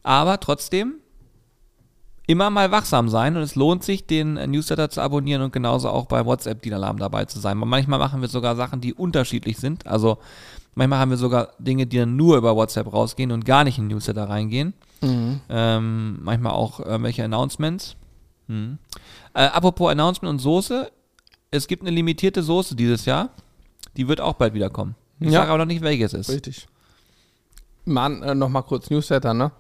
Aber trotzdem immer mal wachsam sein und es lohnt sich, den Newsletter zu abonnieren und genauso auch bei WhatsApp die Alarm dabei zu sein. Manchmal machen wir sogar Sachen, die unterschiedlich sind. Also manchmal haben wir sogar Dinge, die dann nur über WhatsApp rausgehen und gar nicht in den Newsletter reingehen. Mhm. Ähm, manchmal auch irgendwelche Announcements. Hm. Äh, apropos Announcement und Soße, es gibt eine limitierte Soße dieses Jahr. Die wird auch bald wieder kommen. Ich Ja. sage aber noch nicht, welche es ist. Richtig. Mann, äh, nochmal kurz Newsletter, ne?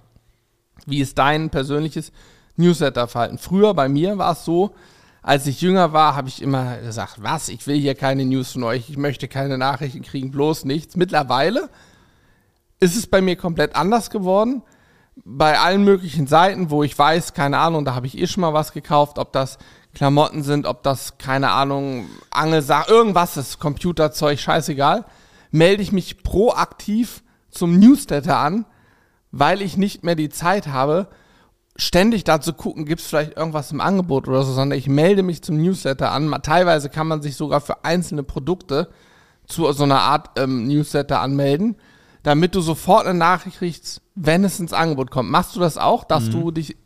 Wie ist dein persönliches Newsletter-Verhalten? Früher bei mir war es so, als ich jünger war, habe ich immer gesagt, was, ich will hier keine News von euch, ich möchte keine Nachrichten kriegen, bloß nichts. Mittlerweile ist es bei mir komplett anders geworden. Bei allen möglichen Seiten, wo ich weiß, keine Ahnung, da habe ich eh schon mal was gekauft, ob das Klamotten sind, ob das, keine Ahnung, Angelsachen, irgendwas ist, Computerzeug, scheißegal, melde ich mich proaktiv zum Newsletter an, weil ich nicht mehr die Zeit habe, ständig da zu gucken, gibt es vielleicht irgendwas im Angebot oder so, sondern ich melde mich zum Newsletter an. Teilweise kann man sich sogar für einzelne Produkte zu so einer Art ähm, Newsletter anmelden, damit du sofort eine Nachricht kriegst, wenn es ins Angebot kommt. Machst du das auch, dass du dich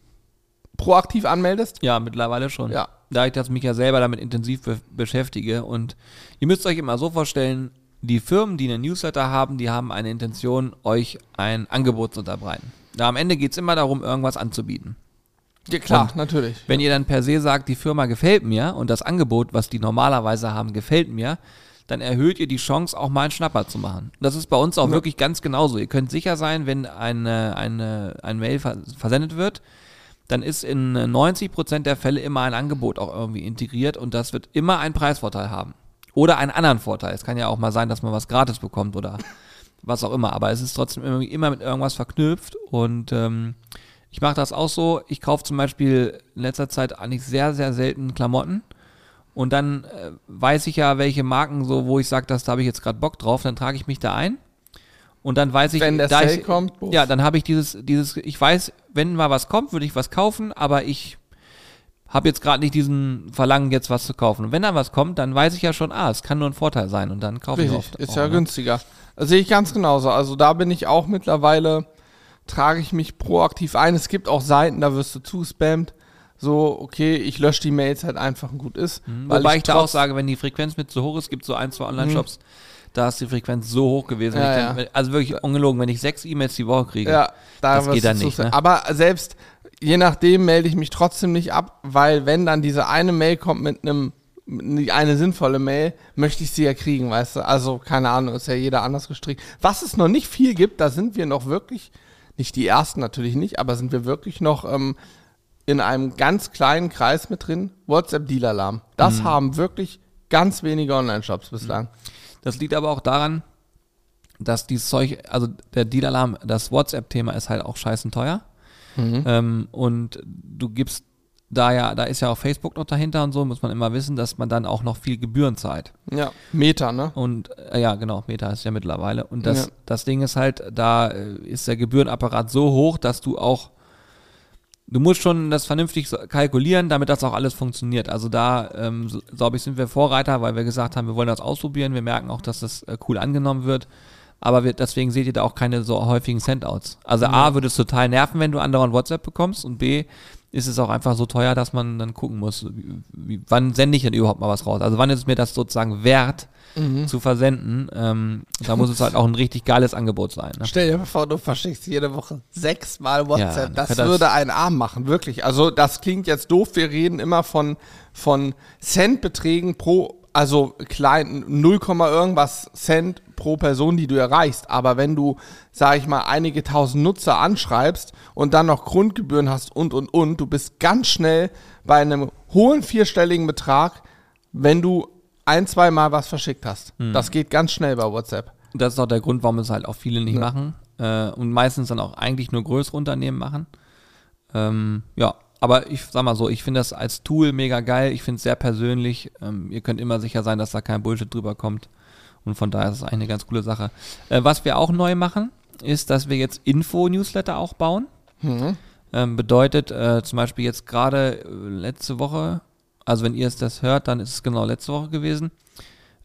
proaktiv anmeldest? Ja, mittlerweile schon. Ja. Da ich das mich ja selber damit intensiv be beschäftige. Und ihr müsst euch immer so vorstellen, die Firmen, die einen Newsletter haben, die haben eine Intention, euch ein Angebot zu unterbreiten. Da am Ende geht es immer darum, irgendwas anzubieten. Ja, klar, Und natürlich. Wenn ihr dann per se sagt, die Firma gefällt mir und das Angebot, was die normalerweise haben, gefällt mir, dann erhöht ihr die Chance, auch mal einen Schnapper zu machen. Das ist bei uns auch Ja. wirklich ganz genauso. Ihr könnt sicher sein, wenn eine, eine, ein Mail vers- versendet wird, dann ist in 90% der Fälle immer ein Angebot auch irgendwie integriert und das wird immer einen Preisvorteil haben. Oder einen anderen Vorteil. Es kann ja auch mal sein, dass man was gratis bekommt oder was auch immer. Aber es ist trotzdem immer, immer mit irgendwas verknüpft und ähm, ich mache das auch so. Ich kaufe zum Beispiel in letzter Zeit eigentlich sehr, sehr selten Klamotten. Und dann äh, weiß ich ja, welche Marken so, wo ich sage, da habe ich jetzt gerade Bock drauf, dann trage ich mich da ein. Und dann weiß ich, Wenn der da Sale ich, kommt, buff. ja, dann habe ich dieses, dieses, ich weiß, wenn mal was kommt, würde ich was kaufen, aber ich habe jetzt gerade nicht diesen Verlangen, jetzt was zu kaufen. Und wenn dann was kommt, dann weiß ich ja schon, ah, es kann nur ein Vorteil sein und dann kaufe ich Richtig, oft. ist auch, ja ne? günstiger. Das sehe ich ganz genauso. Also da bin ich auch mittlerweile, trage ich mich proaktiv ein. Es gibt auch Seiten, da wirst du zuspammt. So, okay, ich lösche die Mails halt einfach und gut ist. Mhm. weil Wobei ich, da trotz- auch sage, wenn die Frequenz mit zu hoch ist, gibt es so ein, zwei Online-Shops, da ist die Frequenz so hoch gewesen. Ja, ich dann, Also wirklich ungelogen, wenn ich sechs E-Mails die Woche kriege. Ja, da Das geht dann nicht, ne? Aber selbst je nachdem melde ich mich trotzdem nicht ab, weil wenn dann diese eine Mail kommt mit einem eine sinnvolle Mail, möchte ich sie ja kriegen, weißt du? Also, keine Ahnung, ist ja jeder anders gestrickt. Was es noch nicht viel gibt, da sind wir noch wirklich, nicht die ersten natürlich nicht, aber sind wir wirklich noch ähm, in einem ganz kleinen Kreis mit drin. WhatsApp-Deal-Alarm. Das Mhm. haben wirklich ganz wenige Online-Shops bislang. Das liegt aber auch daran, dass dieses Zeug, also der Deal-Alarm, das WhatsApp-Thema ist halt auch scheißen teuer. Ähm, und du gibst da ja, da ist ja auch Facebook noch dahinter und so, muss man immer wissen, dass man dann auch noch viel Gebühren zahlt. Ja, Meta, ne? Und äh, ja, genau, Meta ist ja mittlerweile. Und das, Ja. das Ding ist halt, da äh, ist der Gebührenapparat so hoch, dass du auch, du musst schon das vernünftig kalkulieren, damit das auch alles funktioniert. Also da, ähm, glaube ich, sind wir Vorreiter, weil wir gesagt haben, wir wollen das ausprobieren. Wir merken auch, dass das äh, cool angenommen wird. Aber wir, deswegen seht ihr da auch keine so häufigen Sendouts. Also A, würde es total nerven, wenn du andauernd WhatsApp bekommst und B, ist es auch einfach so teuer, dass man dann gucken muss, wie, wann sende ich denn überhaupt mal was raus? Also wann ist es mir das sozusagen wert, zu versenden? Ähm, da muss es halt auch ein richtig geiles Angebot sein. Ne? Stell dir mal vor, du verschickst jede Woche sechsmal WhatsApp. Ja, das, das- würde einen arm machen, wirklich. Also das klingt jetzt doof. Wir reden immer von, von Centbeträgen pro, also klein, 0, irgendwas Cent pro Person, die du erreichst. Aber wenn du, sag ich mal, einige tausend Nutzer anschreibst und dann noch Grundgebühren hast und, und, und, du bist ganz schnell bei einem hohen vierstelligen Betrag, wenn du ein, zwei Mal was verschickt hast. Hm. Das geht ganz schnell bei WhatsApp. Das ist auch der Grund, warum es halt auch viele nicht machen äh, und meistens dann auch eigentlich nur größere Unternehmen machen. Ähm, ja, aber ich sag mal so, ich finde das als Tool mega geil. Ich finde es sehr persönlich. Ähm, ihr könnt immer sicher sein, dass da kein Bullshit drüber kommt. Und von daher ist es eigentlich eine ganz coole Sache. Äh, was wir auch neu machen, ist, dass wir jetzt Info-Newsletter auch bauen. Ähm, bedeutet äh, zum Beispiel jetzt gerade äh, letzte Woche, also wenn ihr es das hört, dann ist es genau letzte Woche gewesen.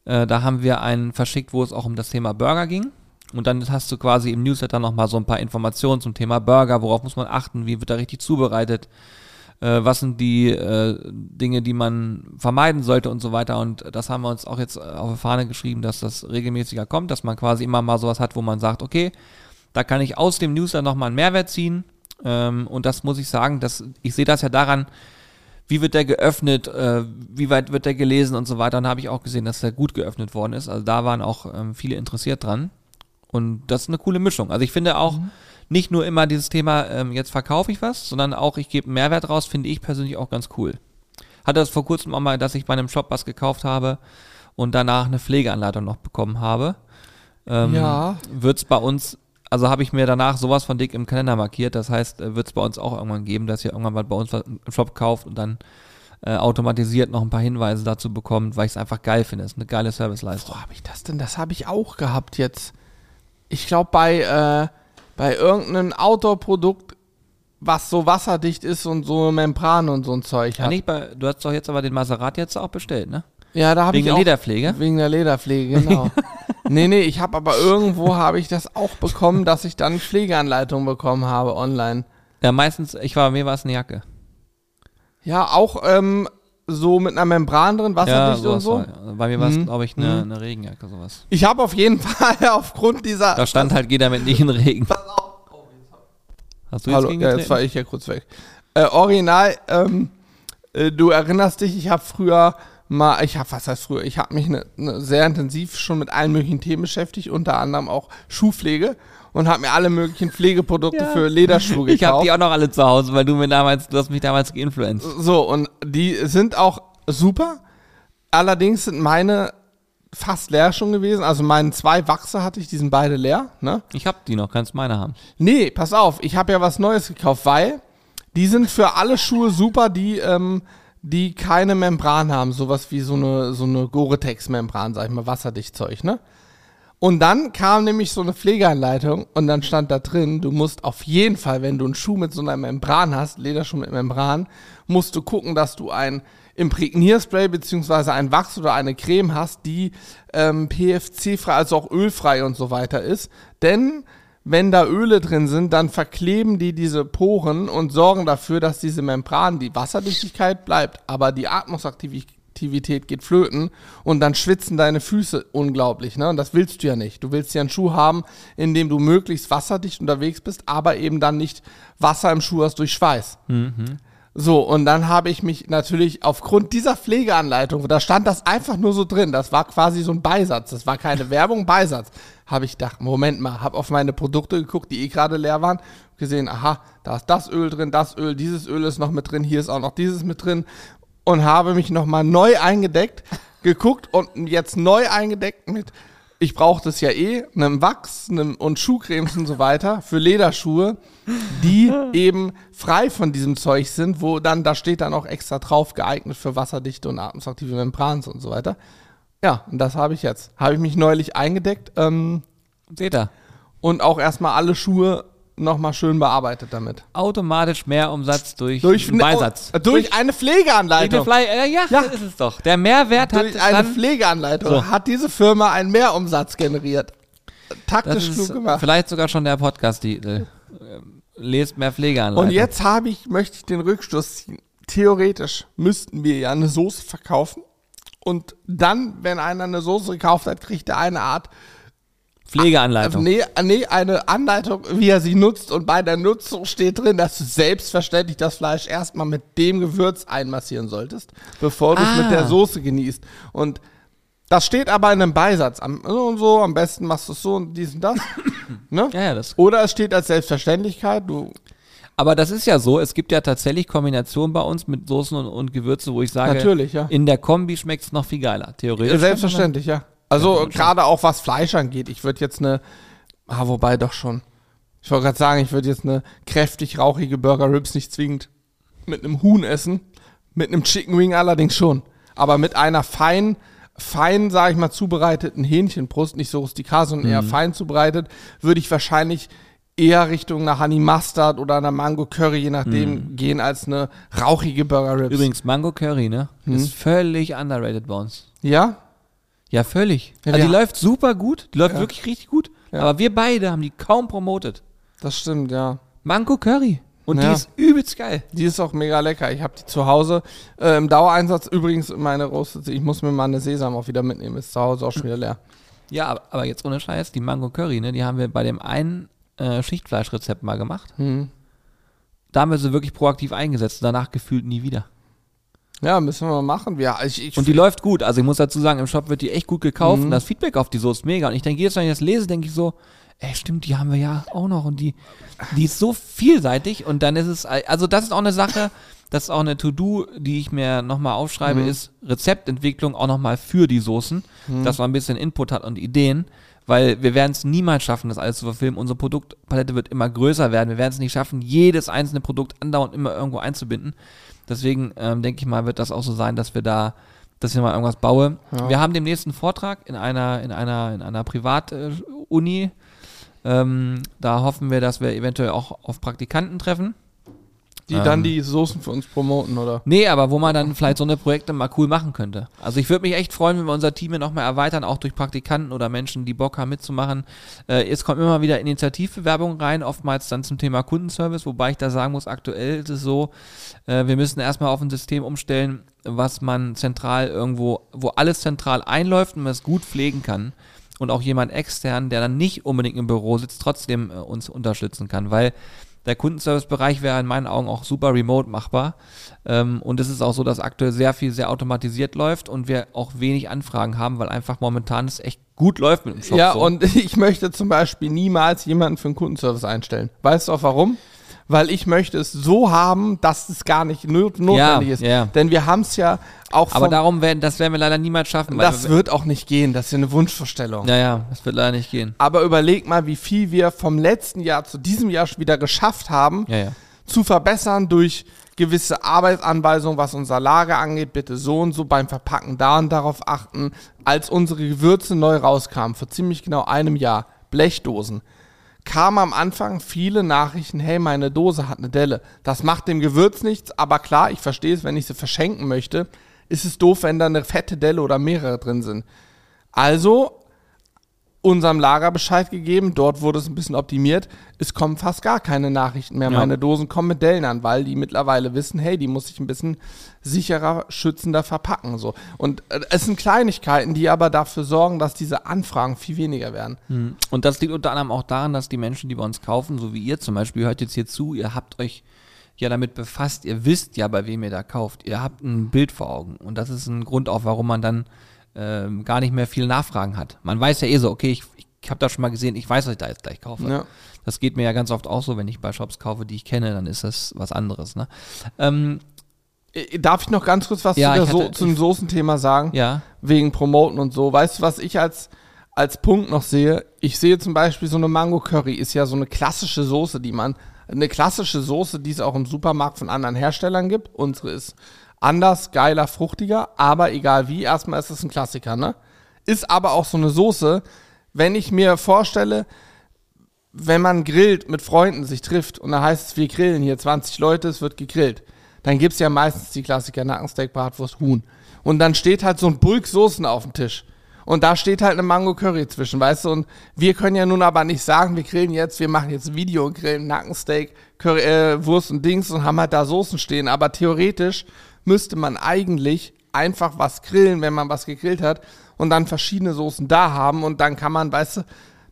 Äh, da haben wir einen verschickt, wo es auch um das Thema Burger ging. Und dann hast du quasi im Newsletter nochmal so ein paar Informationen zum Thema Burger, worauf muss man achten, wie wird er richtig zubereitet, äh, was sind die äh, Dinge, die man vermeiden sollte und so weiter. Und das haben wir uns auch jetzt äh, auf die Fahne geschrieben, dass das regelmäßiger kommt, dass man quasi immer mal sowas hat, wo man sagt, okay, da kann ich aus dem Newsletter nochmal einen Mehrwert ziehen. Ähm, und das muss ich sagen, dass ich sehe das ja daran, wie wird der geöffnet, äh, wie weit wird der gelesen und so weiter. Und habe ich auch gesehen, dass der gut geöffnet worden ist. Also da waren auch ähm, viele interessiert dran. Und das ist eine coole Mischung. Also ich finde auch Mhm. Nicht nur immer dieses Thema, ähm, jetzt verkaufe ich was, sondern auch ich gebe einen Mehrwert raus, finde ich persönlich auch ganz cool. Hatte das vor kurzem auch mal, dass ich bei einem Shop was gekauft habe und danach eine Pflegeanleitung noch bekommen habe. Ähm, Ja. Wird's bei uns, also habe ich mir danach sowas von dick im Kalender markiert. Das heißt, äh, wird's bei uns auch irgendwann geben, dass ihr irgendwann mal bei uns im Shop kauft und dann äh, automatisiert noch ein paar Hinweise dazu bekommt, weil ich es einfach geil finde. Das ist eine geile Serviceleistung. Wo habe ich das denn? Das habe ich auch gehabt jetzt. Ich glaube bei, äh, bei irgendeinem Outdoor-Produkt, was so wasserdicht ist und so Membran und so ein Zeug Ja, hat. nicht bei, du hast doch jetzt aber den Maserati jetzt auch bestellt, ne? Ja, da habe Wegen ich der auch, Lederpflege? Wegen der Lederpflege, genau. nee, nee, ich habe aber irgendwo habe ich das auch bekommen, dass ich dann Pflegeanleitung bekommen habe online. Ja, meistens, ich war, mir war es eine Jacke. Ja, auch ähm, so mit einer Membran drin, wasserdicht und sowas so. war, ja. Bei mir war es, Mhm. glaube ich, eine, Mhm. eine Regenjacke, sowas. Ich habe auf jeden Fall aufgrund dieser. Da stand halt, geht damit nicht in Regen. Hast du jetzt Hallo, ja, jetzt war ich ja kurz weg. Äh, original, ähm, äh, du erinnerst dich, ich habe früher mal, ich habe, was heißt früher, ich habe mich ne, ne, sehr intensiv schon mit allen möglichen Themen beschäftigt, unter anderem auch Schuhpflege und habe mir alle möglichen Pflegeprodukte Ja. für Lederschuhe gekauft. Ich habe die auch noch alle zu Hause, weil du mir damals, du hast mich damals geinfluenced. So, und die sind auch super. Allerdings sind meine fast leer schon gewesen. Also meine zwei Wachse hatte ich, die sind beide leer. Ne? Ich hab die noch, kannst meine haben. Nee, pass auf, ich habe ja was Neues gekauft, weil die sind für alle Schuhe super, die, ähm, die keine Membran haben. Sowas wie so eine, so eine Gore-Tex-Membran, sag ich mal, wasserdicht Zeug, ne? Und dann kam nämlich so eine Pflegeanleitung und dann stand da drin, du musst auf jeden Fall, wenn du einen Schuh mit so einer Membran hast, Lederschuh mit Membran, musst du gucken, dass du ein Imprägnierspray beziehungsweise ein Wachs oder eine Creme hast, die ähm, PFC-frei, also auch ölfrei und so weiter ist. Denn wenn da Öle drin sind, dann verkleben die diese Poren und sorgen dafür, dass diese Membran, die Wasserdichtigkeit bleibt, aber die Atmungsaktivität geht flöten und dann schwitzen deine Füße unglaublich. Ne? Und das willst du ja nicht. Du willst ja einen Schuh haben, in dem du möglichst wasserdicht unterwegs bist, aber eben dann nicht Wasser im Schuh hast durch Schweiß. So, und dann habe ich mich natürlich aufgrund dieser Pflegeanleitung, da stand das einfach nur so drin, das war quasi so ein Beisatz, das war keine Werbung, Beisatz, habe ich gedacht, Moment mal, habe auf meine Produkte geguckt, die eh gerade leer waren, gesehen, aha, da ist das Öl drin, das Öl, dieses Öl ist noch mit drin, hier ist auch noch dieses mit drin und habe mich nochmal neu eingedeckt, geguckt und jetzt neu eingedeckt mit, ich brauche das ja eh, einem Wachs einem, und Schuhcremes und so weiter für Lederschuhe, die eben frei von diesem Zeug sind, wo dann, da steht dann auch extra drauf, geeignet für wasserdichte und atmungsaktive Membranen und so weiter. Ja, und das habe ich jetzt. Habe ich mich neulich eingedeckt ähm, Seht ihr? und auch erstmal alle Schuhe nochmal schön bearbeitet damit. Automatisch mehr Umsatz durch, Durch, einen Beisatz. oh, durch eine Pflegeanleitung. Durch eine Fly- äh, ja, Ja. das ist es doch. Der Mehrwert hat Durch eine Pflegeanleitung So. hat diese Firma einen Mehrumsatz generiert. Taktisch klug gemacht. vielleicht sogar schon der Podcast-Titel. Ähm, Lest mehr Pflegeanleitung. Und jetzt habe ich, möchte ich den Rückstoß ziehen. Theoretisch müssten wir ja eine Soße verkaufen. Und dann, wenn einer eine Soße gekauft hat, kriegt er eine Art, Pflegeanleitung. nee, nee, eine Anleitung, wie er sie nutzt. Und bei der Nutzung steht drin, dass du selbstverständlich das Fleisch erstmal mit dem Gewürz einmassieren solltest, bevor du es Ah. mit der Soße genießt. Und das steht aber in einem Beisatz. Am, so und so, am besten machst du es so und dies und das. ne? Ja, ja, das. Oder es steht als Selbstverständlichkeit, du Aber das ist ja so, es gibt ja tatsächlich Kombinationen bei uns mit Soßen und, und Gewürze, wo ich sage, Natürlich, ja. in der Kombi schmeckt es noch viel geiler. Theoretisch. Selbstverständlich, ja. Also gerade auch was Fleisch angeht. Ich würde jetzt eine, ah, wobei doch schon. Ich wollte gerade sagen, ich würde jetzt eine kräftig rauchige Burger Ribs nicht zwingend mit einem Huhn essen. Mit einem Chicken Wing allerdings schon. Aber mit einer fein, fein, sage ich mal, zubereiteten Hähnchenbrust, nicht so rustikal, sondern eher fein zubereitet, würde ich wahrscheinlich eher Richtung einer Honey Mustard oder einer Mango Curry, je nachdem, gehen als eine rauchige Burger Ribs. Übrigens, Mango Curry, ne? Hm. Ist völlig underrated bei uns. Ja? Ja, völlig. Ja, also die läuft super gut, die läuft Ja. wirklich richtig gut. Ja. Aber wir beide haben die kaum promotet. Das stimmt, ja. Mango Curry. Und die ist übelst geil. Die ist auch mega lecker. Ich habe die zu Hause äh, im Dauereinsatz. Übrigens, meine Roasted, ich muss mir mal eine Sesam auch wieder mitnehmen. Ist zu Hause auch schon wieder leer. Ja, aber, jetzt ohne Scheiß, die Mango Curry, ne, die haben wir bei dem einen äh, Schichtfleischrezept mal gemacht. Hm. Da haben wir sie wirklich proaktiv eingesetzt, danach gefühlt nie wieder. Ja, müssen wir mal machen. Ja, ich, ich, Und die läuft gut. Also ich muss dazu sagen, im Shop wird die echt gut gekauft Mhm. und das Feedback auf die Soße ist mega. Und ich denke, jedes Mal, wenn ich das lese, denke ich so, ey, stimmt, die haben wir ja auch noch und die, die ist so vielseitig und dann ist es, also das ist auch eine Sache, das ist auch eine To-Do, die ich mir nochmal aufschreibe, Mhm. ist Rezeptentwicklung auch nochmal für die Soßen, dass man ein bisschen Input hat und Ideen, weil wir werden es niemals schaffen, das alles zu verfilmen. Unsere Produktpalette wird immer größer werden. Wir werden es nicht schaffen, jedes einzelne Produkt andauernd immer irgendwo einzubinden. Deswegen ähm, denke ich mal, wird das auch so sein, dass wir da, dass ich mal irgendwas baue. Wir haben demnächst einen Vortrag in einer, in einer, in einer Privatuni. Ähm, da hoffen wir, dass wir eventuell auch auf Praktikanten treffen. Die dann ähm, die Soßen für uns promoten, oder? Nee, aber wo man dann vielleicht so eine Projekte mal cool machen könnte. Also ich würde mich echt freuen, wenn wir unser Team hier nochmal erweitern, auch durch Praktikanten oder Menschen, die Bock haben mitzumachen. Äh, es kommt immer wieder Initiativbewerbungen rein, oftmals dann zum Thema Kundenservice, wobei ich da sagen muss, aktuell ist es so, äh, wir müssen erstmal auf ein System umstellen, was man zentral irgendwo, wo alles zentral einläuft und man es gut pflegen kann. Und auch jemand extern, der dann nicht unbedingt im Büro sitzt, trotzdem äh, uns unterstützen kann, weil der Kundenservice-Bereich wäre in meinen Augen auch super remote machbar. Ähm, und es ist auch so, dass aktuell sehr viel sehr automatisiert läuft und wir auch wenig Anfragen haben, weil einfach momentan es echt gut läuft mit dem Shop. Ja, so. und ich möchte zum Beispiel niemals jemanden für einen Kundenservice einstellen. Weißt du auch warum? Weil ich möchte es so haben, dass es gar nicht not notwendig ist. ja. Denn wir haben es ja auch Aber darum werden, das werden wir leider niemals schaffen. das wir, wird auch nicht gehen. Das ist ja eine Wunschvorstellung. Naja, das wird leider nicht gehen. Aber überleg mal, wie viel wir vom letzten Jahr zu diesem Jahr schon wieder geschafft haben, Ja, ja. zu verbessern durch gewisse Arbeitsanweisungen, was unser Lager angeht. Bitte so und so beim Verpacken da und darauf achten. Als unsere Gewürze neu rauskamen, vor ziemlich genau einem Jahr, Blechdosen, kamen am Anfang viele Nachrichten, hey, meine Dose hat eine Delle. Das macht dem Gewürz nichts, aber klar, ich verstehe es, wenn ich sie verschenken möchte, ist es doof, wenn da eine fette Delle oder mehrere drin sind. Also unserem Lager Bescheid gegeben, dort wurde es ein bisschen optimiert. Es kommen fast gar keine Nachrichten mehr. Ja. Meine Dosen kommen mit Dellen an, weil die mittlerweile wissen, hey, die muss ich ein bisschen sicherer, schützender verpacken. So. Und äh, es sind Kleinigkeiten, die aber dafür sorgen, dass diese Anfragen viel weniger werden. Hm. Und das liegt unter anderem auch daran, dass die Menschen, die bei uns kaufen, so wie ihr zum Beispiel, hört jetzt hier zu, ihr habt euch ja damit befasst, ihr wisst ja, bei wem ihr da kauft. Ihr habt ein Bild vor Augen. Und das ist ein Grund auch, warum man dann ähm, gar nicht mehr viel Nachfragen hat. Man weiß ja eh so, okay, ich, ich habe das schon mal gesehen, ich weiß, was ich da jetzt gleich kaufe. Ja. Das geht mir ja ganz oft auch so, wenn ich bei Shops kaufe, die ich kenne, dann ist das was anderes. Ne? Ähm, Äh, Darf ich noch ganz kurz was Ja, zu ich so hatte- zum Soßenthema sagen? ja, wegen Promoten und so. Weißt du, was ich als, als Punkt noch sehe? Ich sehe zum Beispiel so eine Mango Curry ist ja so eine klassische Soße, die man, eine klassische Soße, die es auch im Supermarkt von anderen Herstellern gibt. Unsere ist anders, geiler, fruchtiger, aber egal wie, erstmal ist es ein Klassiker, ne? Ist aber auch so eine Soße, wenn ich mir vorstelle, wenn man grillt, mit Freunden sich trifft und da heißt es, wir grillen hier 20 Leute, es wird gegrillt, dann gibt es ja meistens die Klassiker Nackensteak, Bratwurst, Huhn. Und dann steht halt so ein Bulk Soßen auf dem Tisch. Und da steht halt eine Mango Curry zwischen, weißt du? Und wir können ja nun aber nicht sagen, wir grillen jetzt, wir machen jetzt ein Video und grillen Nackensteak, Curry, äh, Wurst und Dings und haben halt da Soßen stehen. Aber theoretisch müsste man eigentlich einfach was grillen, wenn man was gegrillt hat und dann verschiedene Soßen da haben und dann kann man, weißt du,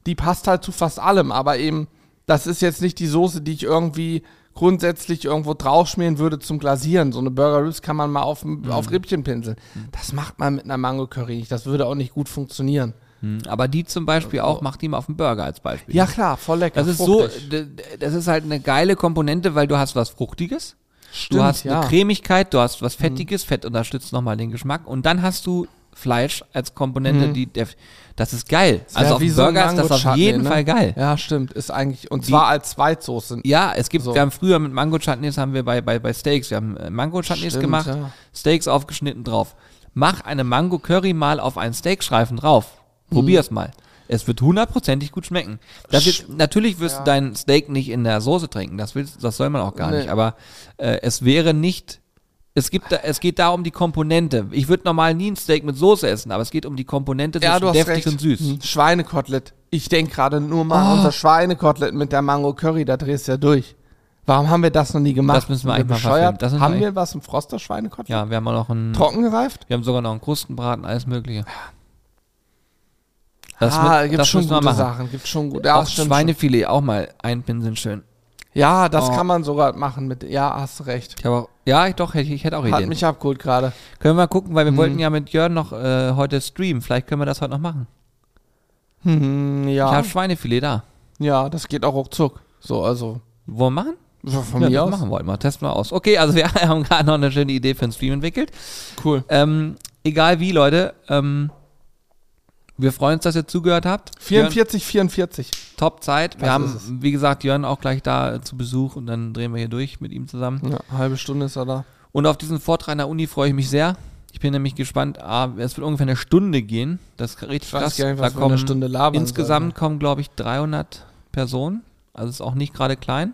die passt halt zu fast allem, aber eben, das ist jetzt nicht die Soße, die ich irgendwie grundsätzlich irgendwo draufschmieren würde zum Glasieren. So eine Burger Ribs kann man mal auf, auf Rippchen pinseln. Das macht man mit einer Mango Curry nicht. Das würde auch nicht gut funktionieren. hm. aber die zum Beispiel auch, macht die mal auf dem Burger als Beispiel. Ja klar, voll lecker. Das ist fruchtig. so, das ist halt eine geile Komponente, weil du hast was Fruchtiges, Stimmt, du hast ja. Mhm. eine Cremigkeit, du hast was Fettiges, Fett unterstützt nochmal den Geschmack und dann hast du Fleisch als Komponente, die, der, das ist geil. Das Also auf wie dem so Burger ist das auf jeden ne? Fall geil. Ja, stimmt. Ist eigentlich, und zwar als Zweitsoße. Ja, es gibt, So. wir haben früher mit Mango-Chutneys haben wir bei, bei, bei Steaks, wir haben äh, Mango-Chutneys Stimmt, gemacht, ja. Steaks aufgeschnitten drauf. Mach eine Mango-Curry mal auf einen Steakstreifen drauf. Probier's mal. Es wird hundertprozentig gut schmecken. Ist, natürlich wirst Ja. du dein Steak nicht in der Soße trinken, das, willst, das soll man auch gar Nee. nicht, aber äh, es wäre nicht, es, gibt es geht da um die Komponente. Ich würde normal nie ein Steak mit Soße essen, aber es geht um die Komponente Ja, zwischen deftig recht. und süß. Hm, Schweinekotelett. Ich denke gerade nur mal Oh. unser Schweinekotelett mit der Mango Curry, da drehst du ja durch. Warum haben wir das noch nie gemacht? Das müssen wir eigentlich mal verfilmen. Das haben wir was im Froster Schweinekotelett? Ja, wir haben auch noch einen, Trocken gereift? wir haben sogar noch einen Krustenbraten, alles mögliche. Das, ah, mit- gibt das schon gute machen. Sachen, gibt schon gut. Ja, auch Schweinefilet auch mal einpinseln schön. schon. Ja, das Oh. kann man sogar machen mit. Ja, hast recht. Ich auch, ja, ich doch, ich, ich hätte auch Hat Ideen. mich abgeholt gerade. Können wir mal gucken, weil wir Hm. wollten ja mit Jörn noch äh, heute streamen. Vielleicht können wir das heute noch machen. Hm, Ich ja, habe Schweinefilet da. ja, das geht auch ruckzuck. So, also Wollen wir machen? von ja, mir aus. machen wollten wir. Testen wir aus. Okay, also wir haben gerade noch eine schöne Idee für einen Stream entwickelt. Cool. Ähm, egal wie, Leute. Ähm, wir freuen uns, dass ihr zugehört habt. 44, 44. Jörn, top Zeit. Wir Das haben, wie gesagt, Jörn auch gleich da zu Besuch und dann drehen wir hier durch mit ihm zusammen. Ja, halbe Stunde ist er da. Und auf diesen Vortrag an der Uni freue ich mich sehr. Ich bin nämlich gespannt. Ah, es wird ungefähr eine Stunde gehen. Das ist richtig krass. gar nicht, da was in einer kommen Stunde labern insgesamt kommen, glaube ich, 300 Personen. Also ist auch nicht gerade klein.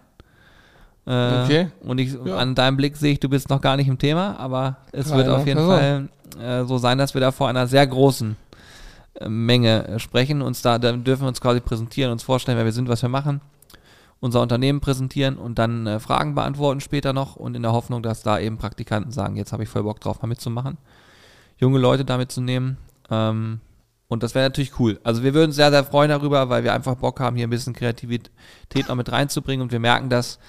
Äh, Okay. Und ich, Ja. an deinem Blick sehe ich, du bist noch gar nicht im Thema, aber es wird 300 auf jeden Fall äh, so sein, dass wir da vor einer sehr großen Menge sprechen. Uns da, da dürfen wir uns quasi präsentieren, uns vorstellen, wer wir sind, was wir machen, unser Unternehmen präsentieren und dann äh, Fragen beantworten später noch und in der Hoffnung, dass da eben Praktikanten sagen, jetzt habe ich voll Bock drauf, mal mitzumachen. Junge Leute da mitzunehmen. Ähm, und das wäre natürlich cool. Also wir würden uns sehr, sehr freuen darüber, weil wir einfach Bock haben, hier ein bisschen Kreativität noch mit reinzubringen und wir merken, dass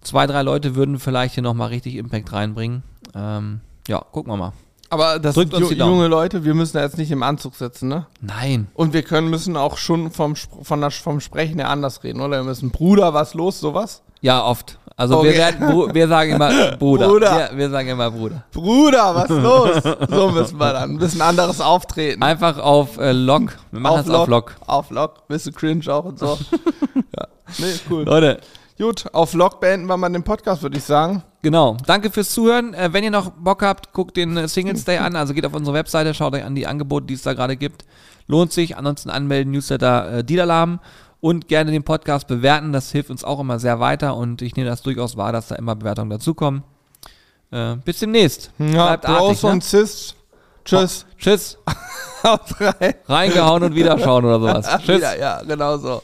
zwei, drei Leute würden vielleicht hier nochmal richtig Impact reinbringen. Ähm, ja, gucken wir mal. Aber das Drückt sind uns ju junge Leute, wir müssen da jetzt nicht im Anzug sitzen, ne? Nein. Und wir können müssen auch schon vom, von der, vom Sprechen her anders reden, oder? Wir müssen Bruder, was los, sowas? Ja, oft. Also Okay. wir, werden, wir sagen immer Bruder. Bruder. Wir, wir sagen immer Bruder. Bruder, was los? so müssen wir dann. Ein bisschen anderes Auftreten. Einfach auf äh, Lock. Wir machen es auf Lock. Auf Lock. Bisschen cringe auch und so. ja. Nee, cool. Leute, Gut, auf Lock beenden wir mal den Podcast, würde ich sagen. Genau. Danke fürs Zuhören. Äh, wenn ihr noch Bock habt, guckt den äh, Singles Day an. Also geht auf unsere Webseite, schaut euch an die Angebote, die es da gerade gibt. Lohnt sich. Ansonsten anmelden, Newsletter, äh, Dielalarm und gerne den Podcast bewerten. Das hilft uns auch immer sehr weiter und ich nehme das durchaus wahr, dass da immer Bewertungen dazukommen. Äh, bis demnächst. Ja, Bleibt Bros ne? und Sis. Tschüss. Tschüss. Haut rein. Reingehauen und wiederschauen oder sowas. Tschüss. Ja, ja, genau so.